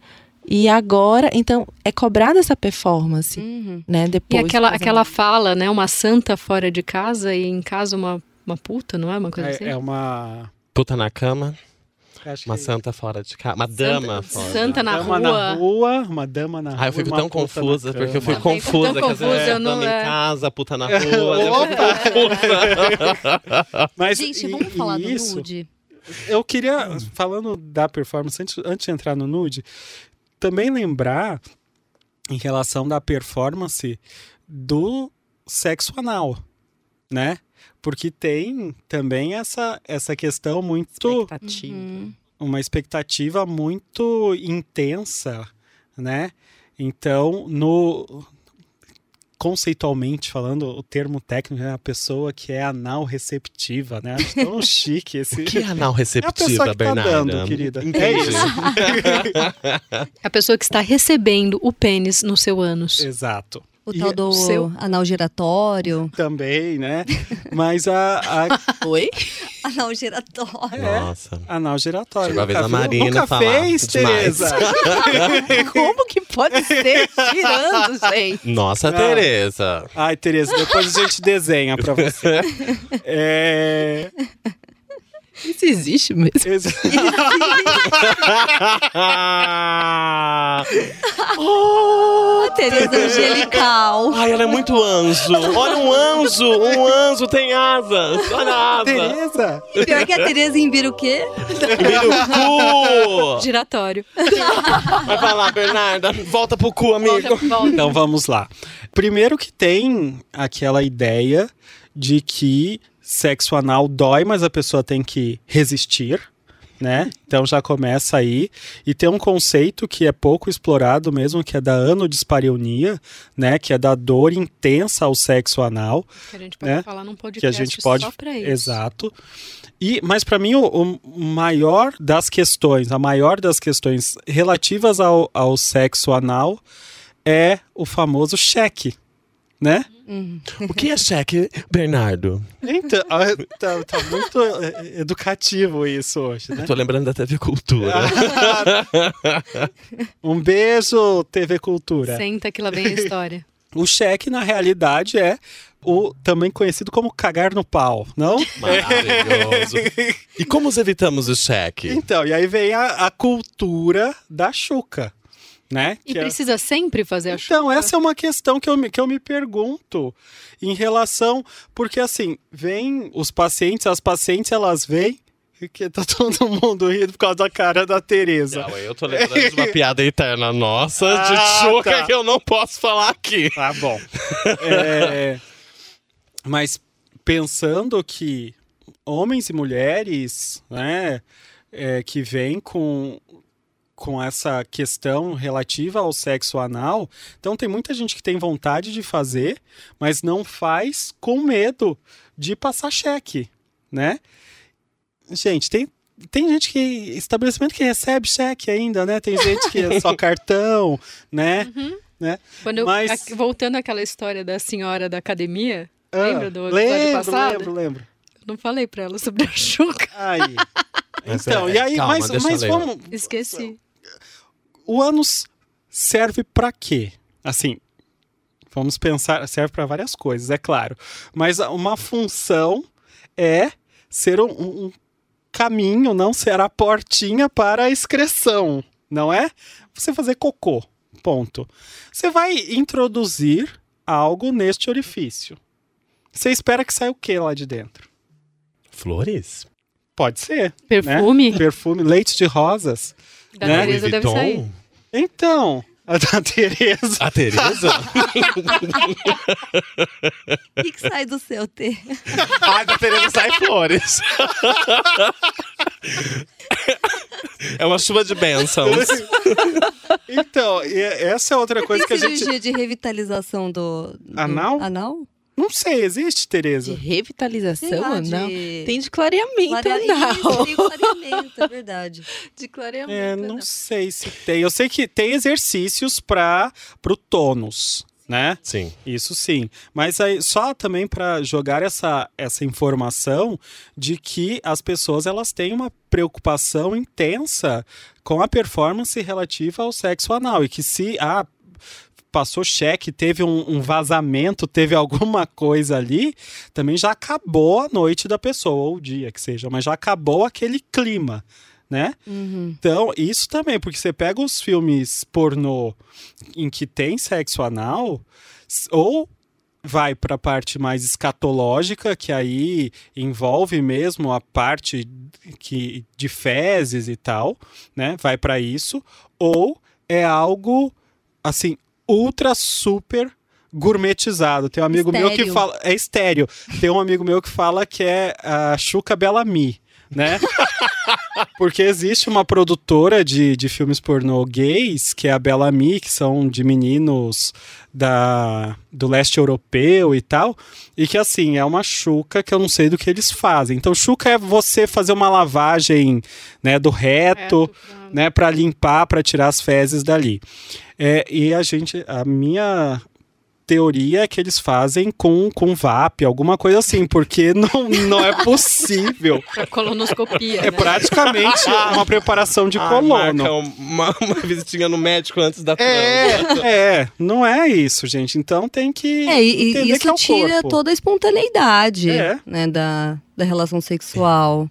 E agora, então, é cobrada essa performance, Uhum. né? E Depois. do aquela, aquela fala, né? Uma santa fora de casa e em casa uma, uma puta, não é? Uma coisa assim? É, é uma. Puta na cama, acho uma que- santa fora de casa. Uma dama Santa- fora. santa na dama rua. na rua, uma dama na rua. Ah, eu fico e uma tão confusa, porque eu fico confusa. tão confusa, é eu não- dama é. em casa, puta na rua. confusa. Mas Gente, e- vamos falar do isso, nude? Eu queria, falando da performance, antes, antes de entrar no nude, também lembrar em relação da performance do sexo anal, né? Porque tem também essa, essa questão muito. Expectativa. Uhum. uma expectativa muito intensa, né? Então, no conceitualmente falando, o termo técnico é a pessoa que é anal receptiva, né? Acho tão chique esse. O que é anal é a pessoa receptiva, que tá Bernarda? dando, querida. É Entendi. isso. A pessoa que está recebendo o pênis no seu ânus. Exato. O E tal do seu- anal giratório. Também, né? Mas a, a Oi? Anal giratório. Nossa. anal giratório. Chegou a vez nunca da? Marina Nunca falar. fez. Tereza? Como que pode ser tirando, gente? Nossa, Não. Tereza. Ai, Tereza, depois a gente desenha pra você. É... Isso existe mesmo. esse- A Tereza Angelical. Ai, ela é muito anjo. Olha um anjo. Um anjo tem asas. Olha a asa. Tereza! E pior que a Tereza Imbira o quê? Birucu. Giratório. Vai falar, Bernarda. Volta pro cu, amigo. Volta, volta. Então vamos lá. Primeiro que tem aquela ideia de que sexo anal dói, mas a pessoa tem que resistir, né? Então já começa aí. E tem um conceito que é pouco explorado mesmo, que é da anodispareunia, né? Que é da dor intensa ao sexo anal. Que a gente pode Né? falar num podcast que a gente pode só pra isso. exato e mas para mim o, o maior das questões a maior das questões relativas ao, ao sexo anal é o famoso cheque né O que é cheque, Bernardo? então ah, tá, tá muito eh, educativo isso hoje né Eu tô lembrando da TV Cultura. um beijo TV Cultura Senta que lá vem a história. o cheque na realidade é o também conhecido como cagar no pau não Maravilhoso. E como os evitamos o cheque? então e aí vem a, a cultura da chuca né E Que é- precisa sempre fazer a Então, chuva? essa é uma questão que eu, me- que eu me pergunto em relação. Porque, assim, vem os pacientes, as pacientes, elas vêm. Que tá todo mundo rindo por causa da cara da Tereza. Não, eu tô lembrando de uma piada eterna nossa de Ah, chuca tá. que eu não posso falar aqui. Tá bom. É, mas pensando que homens e mulheres, né, é, que vêm com, com essa questão relativa ao sexo anal, então tem muita gente que tem vontade de fazer, mas não faz com medo de passar cheque, né? Gente, tem tem gente que estabelecimento que recebe cheque ainda, né? Tem gente que é só cartão, né? né? Quando eu, Mas- a- voltando àquela história da senhora da academia, Ah, lembra do lembro, passado? Lembro, lembro. Eu não falei pra ela sobre a chuca. Aí. Mas então, é, e aí, calma, mas, mas vamos. Esqueci. O ânus serve pra quê? Assim, vamos pensar, serve pra várias coisas, é claro. Mas uma função é ser um, um caminho, não ser a portinha para a excreção, não é? Você fazer cocô, ponto. Você vai introduzir algo neste orifício. Você espera que saia o que lá de dentro? Flores? Pode ser. Perfume Perfume, leite de rosas. Da né? Tereza deve sair. Então, A da Tereza. A Tereza? O que, que sai do seu T? Ai, da Tereza sai flores. É uma chuva de bênçãos. Então, e essa é outra coisa que Tem a gente. cirurgia de revitalização do, do Anal? Anal? Não sei, existe, De Tereza? revitalização, Sei lá, de- não. Tem de clareamento, Clareia- não. Isso, tem clareamento, é verdade. De clareamento, É, não sei se tem. Eu sei que tem exercícios para pro tônus, né? Sim. Isso sim. Mas aí, só também para jogar essa, essa informação de que as pessoas elas têm uma preocupação intensa com a performance relativa ao sexo anal. E que se ah, passou cheque, teve um, um vazamento, teve alguma coisa ali, também já acabou a noite da pessoa, ou o dia que seja, mas já acabou aquele clima. Né? Uhum. Então, isso também, porque você pega os filmes pornô em que tem sexo anal, ou vai para a parte mais escatológica, que aí envolve mesmo a parte que de fezes e tal, né? Vai para isso, ou é algo assim ultra super gourmetizado. Tem um amigo meu que Estéreo. fala é estéreo. Tem um amigo meu que fala que é a Chuca Bellamy, né? Porque existe uma produtora de, de filmes pornô gays, que é a Bellamy, que são de meninos da, do leste europeu e tal, e que assim, é uma chuca que eu não sei do que eles fazem. Então, chuca é você fazer uma lavagem né, do reto, né, para limpar, para tirar as fezes dali. É, e a gente, a minha teoria é que eles fazem com, com VAP, alguma coisa assim, porque não, não é possível. Pra colonoscopia. É né? praticamente uma preparação de Ah, colono. marca uma, uma visitinha no médico antes da. É, é, não é isso, gente. Então tem que É, e, e entender isso que é tira corpo. toda a espontaneidade É. né, da, da relação sexual.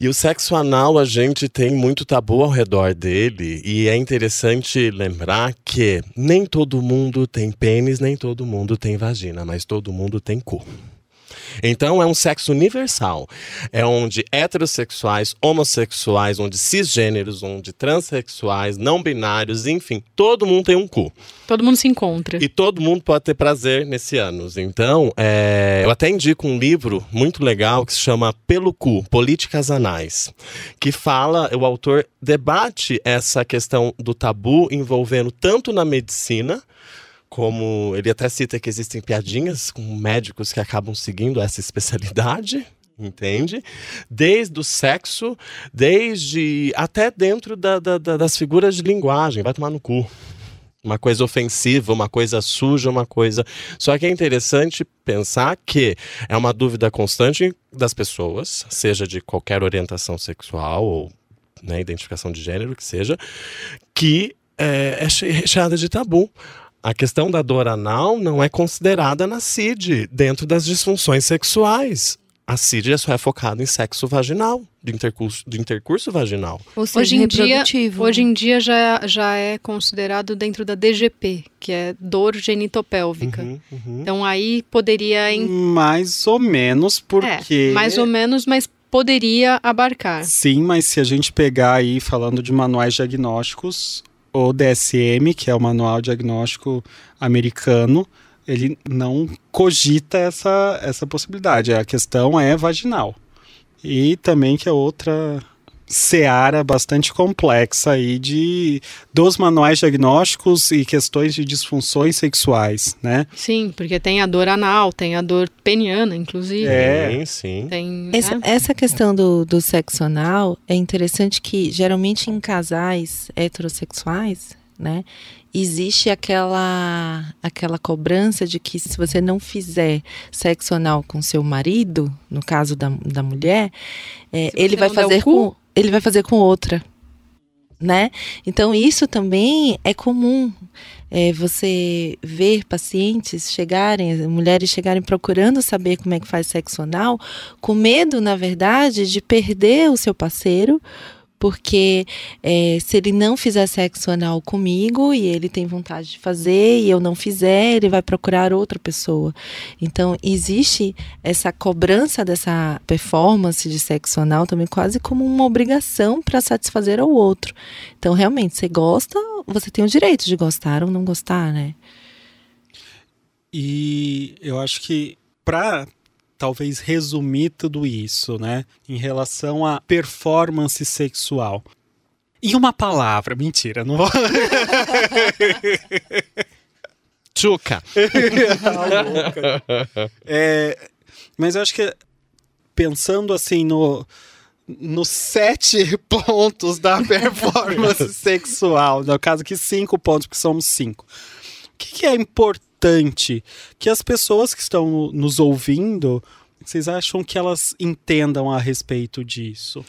E o sexo anal, a gente tem muito tabu ao redor dele. E é interessante lembrar que nem todo mundo tem pênis, nem todo mundo tem vagina, mas todo mundo tem cu. Então é um sexo universal. É onde heterossexuais, homossexuais, onde cisgêneros, onde transexuais, não binários, enfim, todo mundo tem um cu. Todo mundo se encontra. E todo mundo pode ter prazer nesse ânus. Então, é, eu até indico um livro muito legal que se chama Pelo Cu, Políticas Anais, que fala, o autor debate essa questão do tabu envolvendo tanto na medicina, como ele até cita que existem piadinhas com médicos que acabam seguindo essa especialidade. Entende? Desde o sexo, desde até dentro da- da- da- das figuras de linguagem. Vai tomar no cu uma coisa ofensiva, uma coisa suja, uma coisa. Só que é interessante pensar que é uma dúvida constante das pessoas, seja de qualquer orientação sexual ou né, identificação de gênero que seja, que é, é che- recheada de tabu. A questão da dor anal não é considerada na CID, dentro das disfunções sexuais. A CID só é focada em sexo vaginal, de intercurso, de intercurso vaginal. Ou seja, Hoje em, dia, reprodutivo. hoje em dia já, já é considerado dentro da DGP, que é dor genitopélvica. Uhum, uhum. Então aí poderia. em- Mais ou menos, porque. É, mais ou menos, mas poderia abarcar. Sim, mas se a gente pegar aí, falando de manuais diagnósticos, o DSM, que é o Manual Diagnóstico Americano, ele não cogita essa, essa possibilidade. A questão é vaginal. E também que é outra seara bastante complexa aí de dos manuais diagnósticos e questões de disfunções sexuais, né? Sim, porque tem a dor anal, tem a dor peniana, inclusive. É. Sim, sim. Tem, Essa, né? essa questão do, do sexo anal é interessante que geralmente em casais heterossexuais, né, existe aquela aquela cobrança de que se você não fizer sexo anal com seu marido, no caso da, da mulher, é, ele vai fazer cu? com ele vai fazer com outra, né? Então isso também é comum. É, você ver pacientes chegarem, mulheres chegarem procurando saber como é que faz sexo anal, com medo, na verdade, de perder o seu parceiro, porque é, se ele não fizer sexo anal comigo e ele tem vontade de fazer e eu não fizer, ele vai procurar outra pessoa. Então, existe essa cobrança dessa performance de sexo anal também quase como uma obrigação para satisfazer ao outro. Então, realmente, você gosta, você tem o direito de gostar ou não gostar, né? E eu acho que para talvez resumir tudo isso, né, em relação à performance sexual. E uma palavra, mentira, não vou. Tchuca. é, mas eu acho que pensando assim no nos sete pontos da performance sexual, no caso aqui cinco pontos, porque somos cinco. O que, que é importante que as pessoas que estão nos ouvindo vocês acham que elas entendam a respeito disso?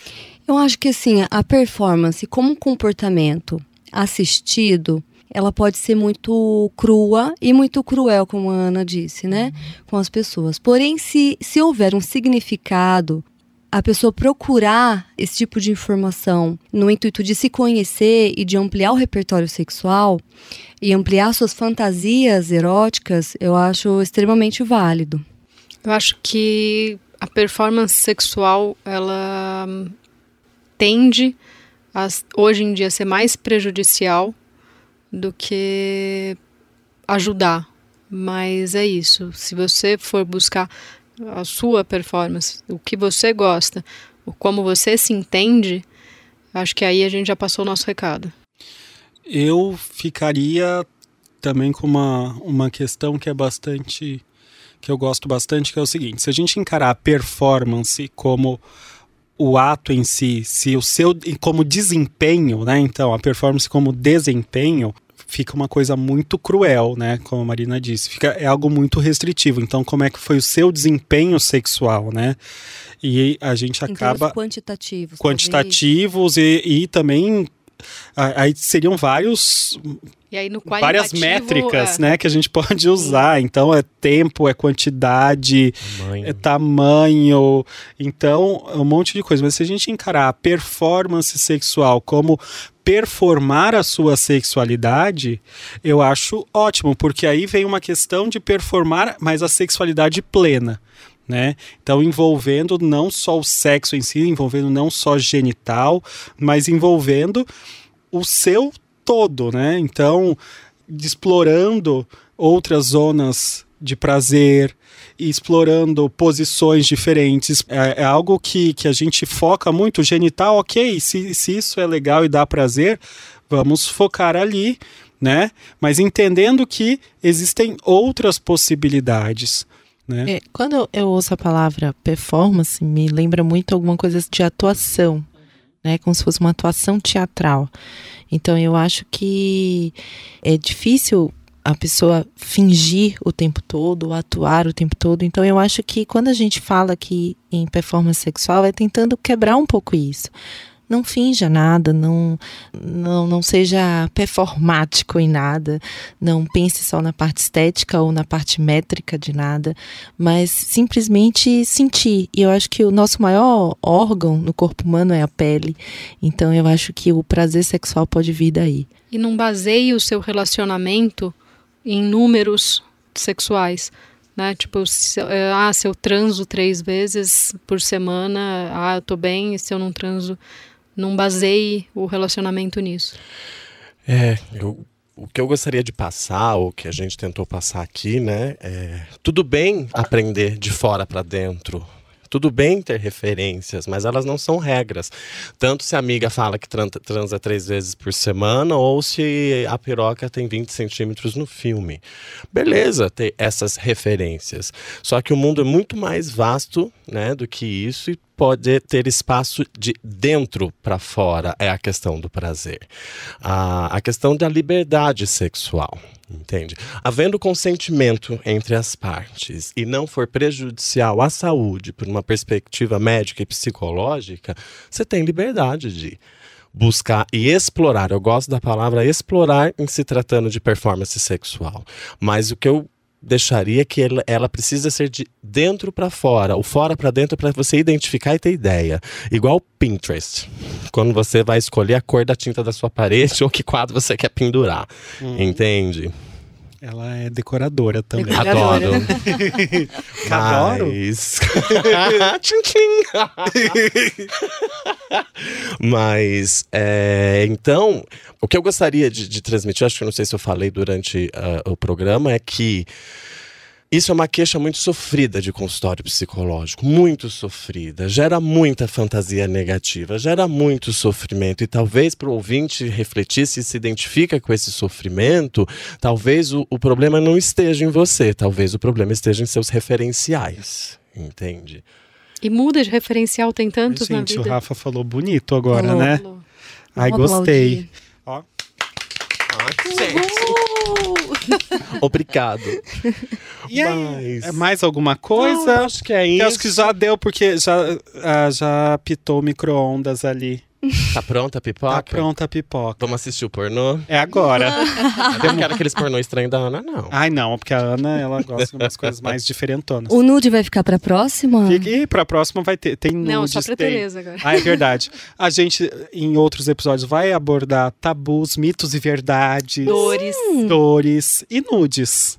Eu acho que assim, a performance como comportamento assistido, ela pode ser muito crua e muito cruel, como a Ana disse, né? Com as pessoas. Porém, se, se houver um significado, a pessoa procurar esse tipo de informação no intuito de se conhecer e de ampliar o repertório sexual e ampliar suas fantasias eróticas, eu acho extremamente válido. Eu acho que a performance sexual ela tende a, hoje em dia ser mais prejudicial do que ajudar. Mas é isso. Se você for buscar a sua performance, o que você gosta, o como você se entende, acho que aí a gente já passou o nosso recado. Eu ficaria também com uma, uma questão que é bastante que eu gosto bastante, que é o seguinte: se a gente encarar a performance como o ato em si, se o seu como desempenho, né? Então, a performance como desempenho fica uma coisa muito cruel, né? Como a Marina disse, fica é algo muito restritivo. Então, como é que foi o seu desempenho sexual, né? E a gente acaba quantitativos, quantitativos e, e também aí seriam vários várias métricas, é. né, que a gente pode usar. Então é tempo, é quantidade, tamanho. é tamanho, então é um monte de coisa. Mas se a gente encarar a performance sexual como performar a sua sexualidade, eu acho ótimo, porque aí vem uma questão de performar, mas a sexualidade plena. Né? Então, envolvendo não só o sexo em si, envolvendo não só genital, mas envolvendo o seu todo, né? Então, explorando outras zonas de prazer, explorando posições diferentes. É, é, algo que, que a gente foca muito. Genital, ok, se, se isso é legal e dá prazer, vamos focar ali, né? Mas entendendo que existem outras possibilidades. Né? É, quando eu ouço a palavra performance, me lembra muito alguma coisa de atuação, né? Como se fosse uma atuação teatral. Então eu acho que é difícil a pessoa fingir o tempo todo, atuar o tempo todo. Então eu acho que quando a gente fala aqui em performance sexual é tentando quebrar um pouco isso não finja nada, não, não, não seja performático em nada, não pense só na parte estética ou na parte métrica de nada, mas simplesmente sentir. E eu acho que o nosso maior órgão no corpo humano é a pele, então eu acho que o prazer sexual pode vir daí. E não baseie o seu relacionamento em números sexuais né? Tipo, se, ah, se eu transo três vezes por semana, ah, eu tô bem, e se eu não transo não baseie o relacionamento nisso. É, eu, o que eu gostaria de passar, ou que a gente tentou passar aqui, né? É, tudo bem aprender de fora para dentro. Tudo bem ter referências, mas elas não são regras. Tanto se a amiga fala que transa três vezes por semana ou se a piroca tem 20 centímetros no filme. Beleza ter essas referências. Só que o mundo é muito mais vasto né, do que isso e pode ter espaço de dentro para fora é a questão do prazer. A, a questão da liberdade sexual, entende? Havendo consentimento entre as partes e não for prejudicial à saúde por uma perspectiva médica e psicológica, você tem liberdade de buscar e explorar. Eu gosto da palavra explorar em se tratando de performance sexual. Mas o que eu deixaria que ela, ela precisa ser de dentro para fora, o fora para dentro para você identificar e ter ideia. Igual Pinterest. Quando você vai escolher a cor da tinta da sua parede ou que quadro você quer pendurar. Entende? Ela é decoradora também. Adoro. Adoro. Mas... tchim, tchim. Mas, é, então, o que eu gostaria de, de transmitir, acho que eu não sei se eu falei durante ah, o programa, é que isso é uma queixa muito sofrida de consultório psicológico, muito sofrida, gera muita fantasia negativa, gera muito sofrimento e talvez para o ouvinte refletir se se identifica com esse sofrimento, talvez o, o problema não esteja em você, talvez o problema esteja em seus referenciais, entende? E muda de referencial, tem tantos na Gente, o vida. Rafa falou bonito agora, Falou. né? Falou. Ai, Vamos gostei. aplaudir. Obrigado. E aí, Mas- é mais alguma Não, coisa? acho que é Eu isso. acho que já deu, porque já, ah, já pitou micro-ondas ali. Tá pronta a pipoca? Tá pronta a pipoca. Vamos assistir o pornô? É agora. Eu não quero aqueles pornô estranhos da Ana, não. Ai, não, porque a Ana, ela gosta de umas coisas mais diferentonas. O nude vai ficar pra próxima? Fica- E pra próxima vai ter. Tem Não, nudes, só pra tem- Tereza agora. Ah, é verdade. A gente, em outros episódios, vai abordar tabus, mitos e verdades, Dores. dores e nudes.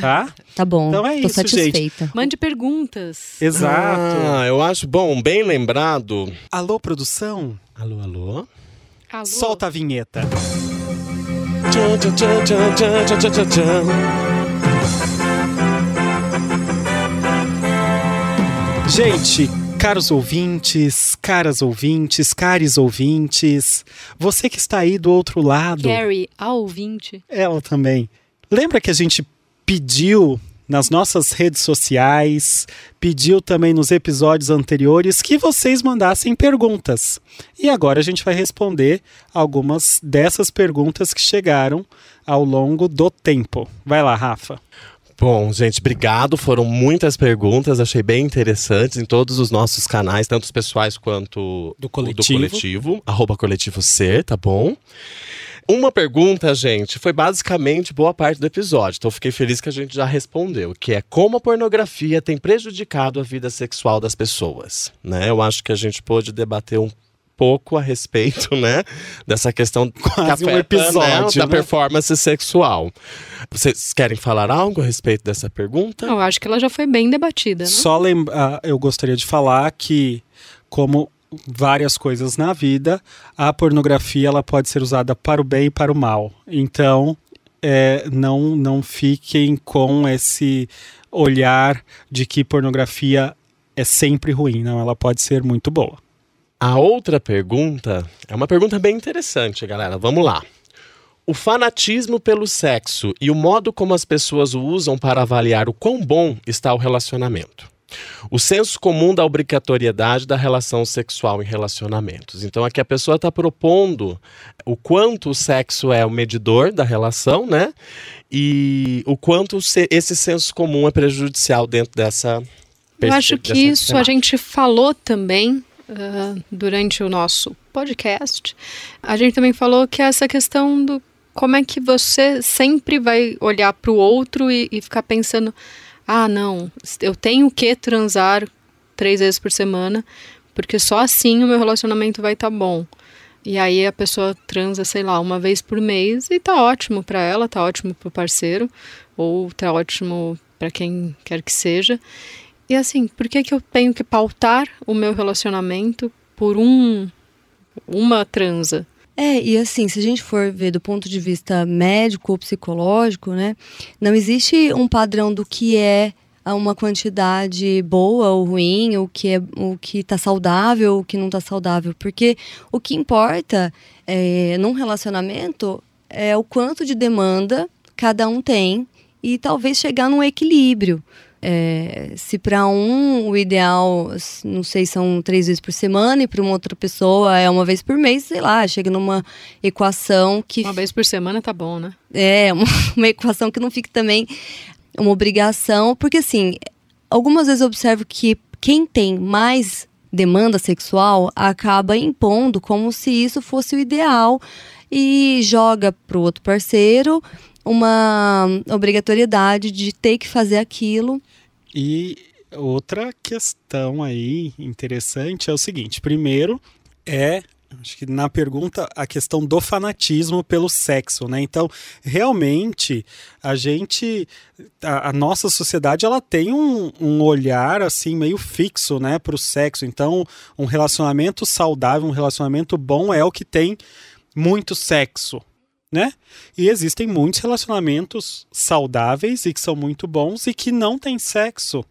Tá? Tá bom. Então é Tô isso, satisfeita. gente. Mande perguntas. Exato. Ah, eu acho bom, bem lembrado. Alô, produção? Alô, alô? alô? Solta a vinheta. Gente, caros ouvintes, caras ouvintes, cares ouvintes, você que está aí do outro lado. Carrie, a ouvinte. Ela também. Lembra que a gente pediu nas nossas redes sociais, pediu também nos episódios anteriores que vocês mandassem perguntas. E agora a gente vai responder algumas dessas perguntas que chegaram ao longo do tempo. Vai lá, Rafa. Bom, gente, obrigado. Foram muitas perguntas, achei bem interessantes em todos os nossos canais, tanto os pessoais quanto Do coletivo. do coletivo, arroba coletivo ser, tá bom? Uma pergunta, gente, foi basicamente boa parte do episódio, então fiquei feliz que a gente já respondeu, que é como a pornografia tem prejudicado a vida sexual das pessoas, né? Eu acho que a gente pôde debater um pouco a respeito, né, dessa questão que Quase um afeta, episódio, né, da né? performance sexual. Vocês querem falar algo a respeito dessa pergunta? Eu acho que ela já foi bem debatida, né? Só lembrar, eu gostaria de falar que, como várias coisas na vida, a pornografia ela pode ser usada para o bem e para o mal. Então, é, não, não fiquem com esse olhar de que pornografia é sempre ruim. Não, ela pode ser muito boa. A outra pergunta é uma pergunta bem interessante, galera. Vamos lá. O fanatismo pelo sexo e o modo como as pessoas o usam para avaliar o quão bom está o relacionamento. O senso comum da obrigatoriedade da relação sexual em relacionamentos. Então, aqui a pessoa está propondo o quanto o sexo é o medidor da relação, né? E o quanto se- esse senso comum é prejudicial dentro dessa. Eu acho que isso a temática. gente falou também ah, durante o nosso podcast. A gente também falou que é essa questão do como é que você sempre vai olhar para o outro e, e ficar pensando: ah, não, eu tenho que transar três vezes por semana, porque só assim o meu relacionamento vai estar bom. E aí a pessoa transa, sei lá, uma vez por mês e tá ótimo para ela, tá ótimo pro parceiro, ou tá ótimo para quem quer que seja. E assim, por que, que eu tenho que pautar o meu relacionamento por um uma transa? É, e assim, se a gente for ver do ponto de vista médico ou psicológico, né, não existe um padrão do que é uma quantidade boa ou ruim, o que é o que tá saudável, o que não tá saudável, porque o que importa é, num relacionamento é o quanto de demanda cada um tem e talvez chegar num equilíbrio. É, se para um o ideal, não sei, são três vezes por semana, e para uma outra pessoa é uma vez por mês, sei lá, chega numa equação que Uma vez por semana tá bom, né? é uma, uma equação que não fique também uma obrigação, porque assim, algumas vezes eu observo que quem tem mais demanda sexual acaba impondo como se isso fosse o ideal e joga pro outro parceiro uma obrigatoriedade de ter que fazer aquilo. E outra questão aí interessante é o seguinte: primeiro é Acho que na pergunta a questão do fanatismo pelo sexo, né? Então, realmente, a gente, a, a nossa sociedade, ela tem um, um, olhar assim meio fixo, né, para o sexo. Então, um relacionamento saudável, um relacionamento bom é o que tem muito sexo, né? E existem muitos relacionamentos saudáveis e que são muito bons e que não têm sexo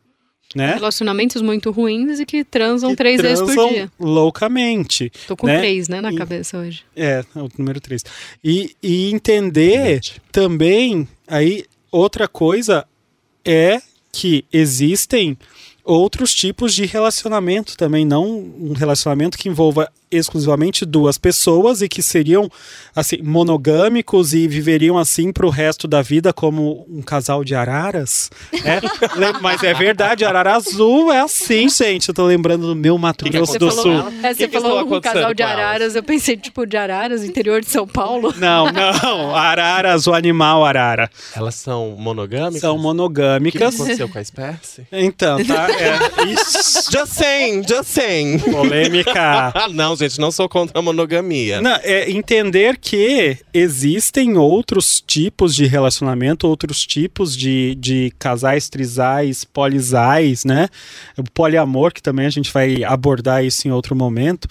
né? Relacionamentos muito ruins e que transam que três transam vezes por dia. loucamente. Tô com né? três, né, na e, cabeça hoje. É, é, o número três. E, e entender também, aí, outra coisa é que existem outros tipos de relacionamento também, não um relacionamento que envolva exclusivamente duas pessoas e que seriam assim monogâmicos e viveriam assim para o resto da vida como um casal de araras, né? Mas é verdade, arara azul é assim, gente. Eu tô lembrando do meu Mato Grosso do falou, Sul. É, você que falou um casal de araras, eu pensei tipo de araras, interior de São Paulo. Não, não, araras, o animal arara. Elas são monogâmicas? São monogâmicas. O que aconteceu com a espécie? Então, tá, é, isso. Just saying, just saying. Polêmica. Ah, não, gente, não sou contra a monogamia. Não, é entender que existem outros tipos de relacionamento, outros tipos de, de casais, trisais, polisais, né? O poliamor, que também a gente vai abordar isso em outro momento,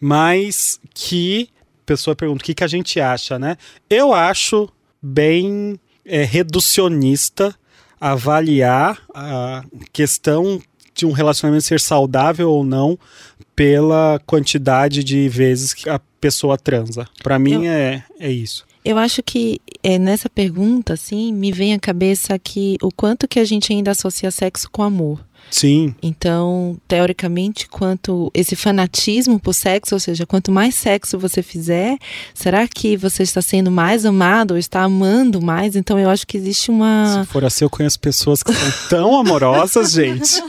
mas que pessoa pergunta o que, que a gente acha, né? Eu acho bem é, reducionista avaliar a questão de um relacionamento ser saudável ou não pela quantidade de vezes que a pessoa transa. Para mim eu, é, é isso. Eu acho que é, nessa pergunta, assim, me vem à cabeça que o quanto que a gente ainda associa sexo com amor. Sim. Então, teoricamente, quanto esse fanatismo por sexo, ou seja, quanto mais sexo você fizer, será que você está sendo mais amado ou está amando mais? Então, eu acho que existe uma. Se for assim, eu conheço pessoas que são tão amorosas, gente.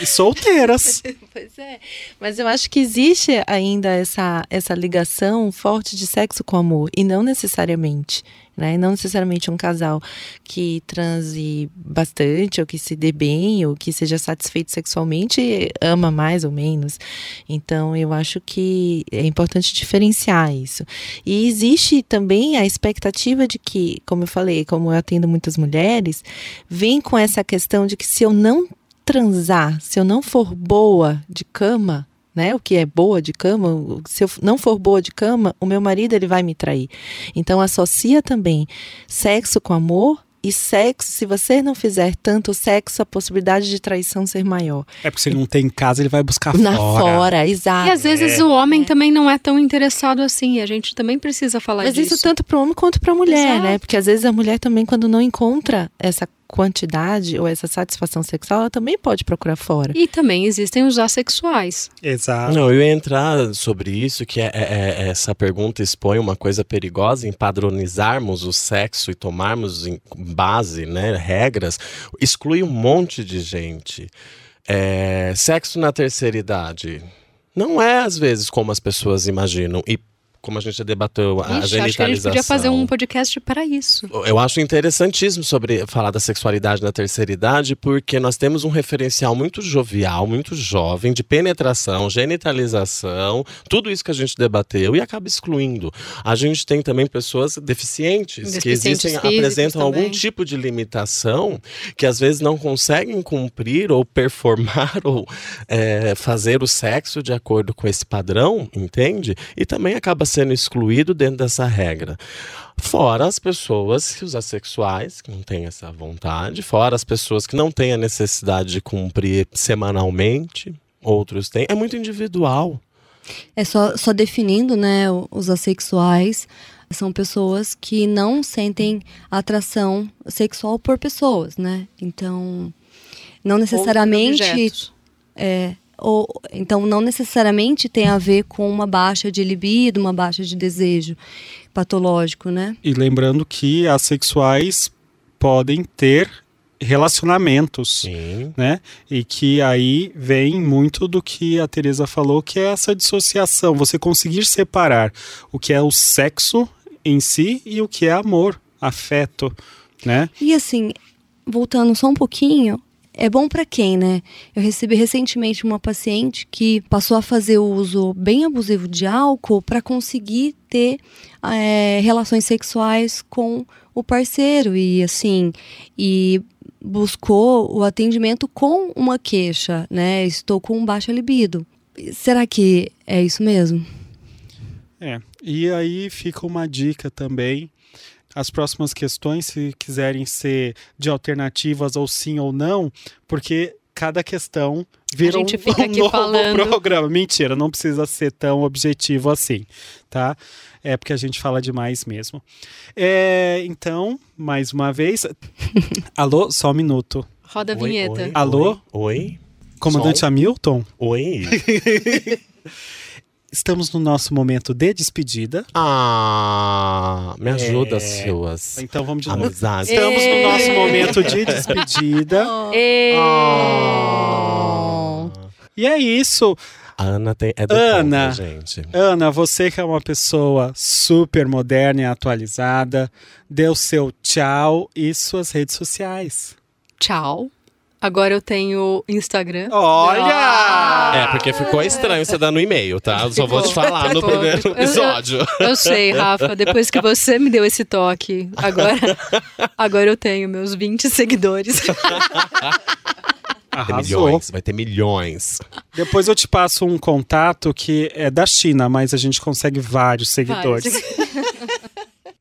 E solteiras. pois é. Mas eu acho que existe ainda essa, essa ligação forte de sexo com amor, e não necessariamente né? Não necessariamente um casal que transe bastante, ou que se dê bem, ou que seja satisfeito sexualmente, ama mais ou menos. Então, eu acho que é importante diferenciar isso. E existe também a expectativa de que, como eu falei, como eu atendo muitas mulheres, vem com essa questão de que se eu não transar, se eu não for boa de cama, né? O que é boa de cama, se eu não for boa de cama, o meu marido ele vai me trair. Então associa também sexo com amor e sexo, se você não fizer tanto sexo, a possibilidade de traição ser maior. É porque se ele não tem em casa, ele vai buscar Na fora. fora, exato. E às vezes é. o homem é. também não é tão interessado assim. A gente também precisa falar Mas disso. Mas isso tanto para o homem quanto para a mulher, né? exato. né? Porque às vezes a mulher também, quando não encontra essa quantidade ou essa satisfação sexual, ela também pode procurar fora. E também existem os assexuais. Exato. Não, eu ia entrar sobre isso, que é, é, é, essa pergunta expõe uma coisa perigosa em padronizarmos o sexo e tomarmos em base, né, regras, exclui um monte de gente. É, sexo na terceira idade não é às vezes como as pessoas imaginam e como a gente já debateu, a Ixi, genitalização. Acho que a gente podia fazer um podcast para isso. Eu acho interessantíssimo sobre falar da sexualidade na terceira idade, porque nós temos um referencial muito jovial, muito jovem, de penetração, genitalização, tudo isso que a gente debateu e acaba excluindo. A gente tem também pessoas deficientes, deficientes que existem, apresentam também. algum tipo de limitação que às vezes não conseguem cumprir ou performar ou é, fazer o sexo de acordo com esse padrão, entende? E também acaba sendo excluído dentro dessa regra. Fora as pessoas que os assexuais, que não têm essa vontade, fora as pessoas que não têm a necessidade de cumprir semanalmente, outros têm. É muito individual. É só, só definindo, né, os assexuais são pessoas que não sentem atração sexual por pessoas, né? Então, não necessariamente é, ou, então, não necessariamente tem a ver com uma baixa de libido, uma baixa de desejo patológico, né? E lembrando que assexuais podem ter relacionamentos, Sim. né? E que aí vem muito do que a Teresa falou, que é essa dissociação, você conseguir separar o que é o sexo em si e o que é amor afeto, né? E assim, voltando só um pouquinho, é bom para quem, né? Eu recebi recentemente uma paciente que passou a fazer o uso bem abusivo de álcool para conseguir ter é, relações sexuais com o parceiro e assim e buscou o atendimento com uma queixa, né? Estou com baixa libido. Será que é isso mesmo? É. E aí fica uma dica também. As próximas questões, se quiserem ser de alternativas ou sim ou não, porque cada questão vira A gente um, fica um aqui novo falando. programa. Mentira, não precisa ser tão objetivo assim, tá? É porque a gente fala demais mesmo. É, então, mais uma vez. Alô, só um minuto. Roda a Oi, vinheta. oi, Alô? Oi? Comandante Som? Hamilton, Oi? estamos no nosso momento de despedida. Ah, me ajuda, É. Silas. Então vamos de novo. Amizade. Estamos no nosso momento de despedida. Ah. E é isso. A Ana tem, é do Ana. contra, gente. Ana, você que é uma pessoa super moderna e atualizada, dê o seu tchau e suas redes sociais. Tchau. Agora eu tenho Instagram. Olha! É, porque ficou estranho você dando e-mail, tá? Eu só vou te falar no primeiro Eu- eu- episódio. Eu sei, Rafa, depois que você me deu esse toque, agora, agora eu tenho meus 20 seguidores. Vai ter milhões, vai ter milhões. Depois eu te passo um contato que é da China, mas a gente consegue vários seguidores.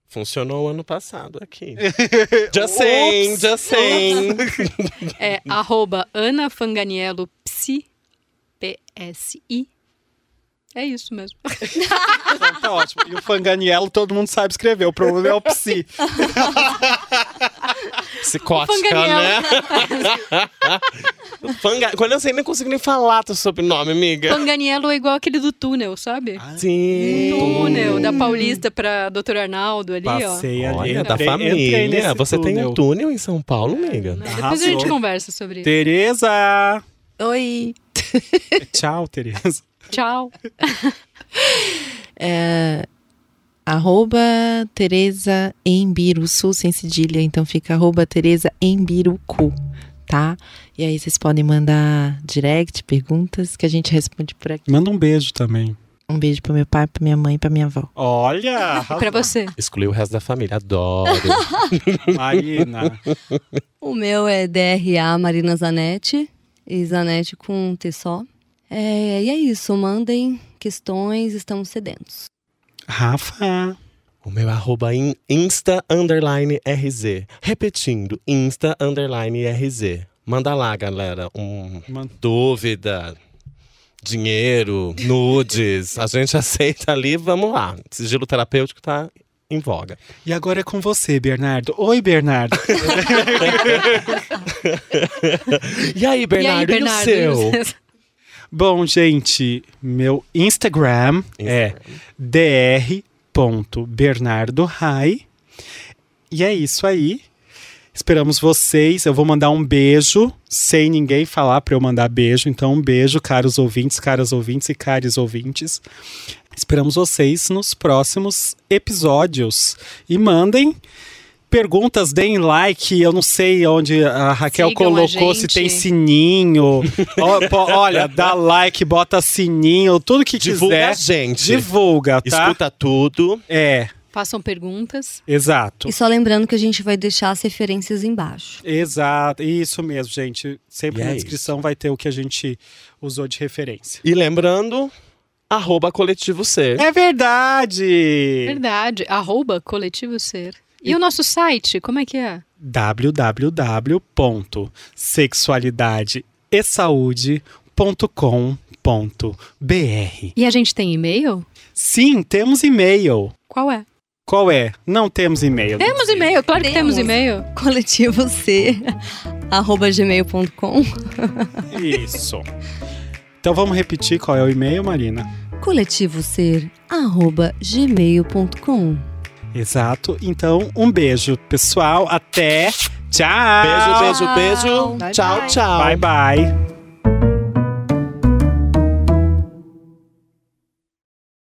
Funcionou ano passado aqui. just saying, just saying. É arroba Ana Fanganiello Psi, P-S-I. É isso mesmo. Então tá ótimo. E o Fanganiello todo mundo sabe escrever, o problema é o psi. Psicótica, né? Fanga... Quando eu sei, nem consigo nem falar teu sobrenome, amiga. Fanganiello é igual aquele do túnel, sabe? Sim. Túnel, da Paulista pra Dr. Arnaldo ali, ó. Passei ali. Olha, da família. Você tem túnel. um túnel em São Paulo, amiga? Depois a gente conversa sobre isso. Tereza! Oi. Tchau, Tereza. Tchau. É, arroba Tereza Embiruçu, sem cedilha. Então fica arroba Tereza Embirucu, tá? E aí vocês podem mandar direct, perguntas, que a gente responde por aqui. Manda um beijo também. Um beijo pro meu pai, pra minha mãe e pra minha avó. Olha! Pra você. Excluí o resto da família. Adoro. Marina. O meu é DRA Marina Zanetti, e Zanetti com um T só. É, e é isso, mandem questões, estamos sedentos. Rafa. o meu arroba in- Insta underline RZ. Repetindo, Insta underline RZ. Manda lá, galera. Um Manda. dúvida, dinheiro, nudes. A gente aceita ali, vamos lá. Sigilo terapêutico tá em voga. E agora é com você, Bernardo. Oi, Bernardo. E aí, Bernardo, e aí, Bernardo? e o seu? Bom, gente, meu Instagram, é dr.bernardorai. E é isso aí. Esperamos vocês. Eu vou mandar um beijo, sem ninguém falar para eu mandar beijo. Então, um beijo, caros ouvintes, caras ouvintes e caros ouvintes. Esperamos vocês nos próximos episódios. E mandem perguntas, deem like. Eu não sei onde a Raquel Sigam a colocou, se gente. tem sininho. Olha, dá like, bota sininho, tudo que Divulga quiser. a gente. Divulga, tá? Escuta tudo. É, Façam perguntas. exato. E só lembrando que a gente vai deixar as referências embaixo. Exato, isso mesmo, gente. Sempre E na é descrição vai ter o que a gente usou de referência. E lembrando, arroba coletivo ser. É verdade! Verdade. Arroba Coletivo Ser. E o nosso site, como é que é? www.sexualidadeesaude.com.br E a gente tem e-mail? Sim, temos e-mail. Qual é? Qual é? Não temos e-mail. Temos e-mail, claro que temos Temos. e-mail. Coletivo C, arroba gmail.com. Isso. Então vamos repetir qual é o e-mail, Marina? Coletivo ser, arroba gmail.com. Exato. Então, um beijo, pessoal. Até. Tchau. Beijo, beijo, beijo. Bye, Tchau, bye. tchau. Bye, bye.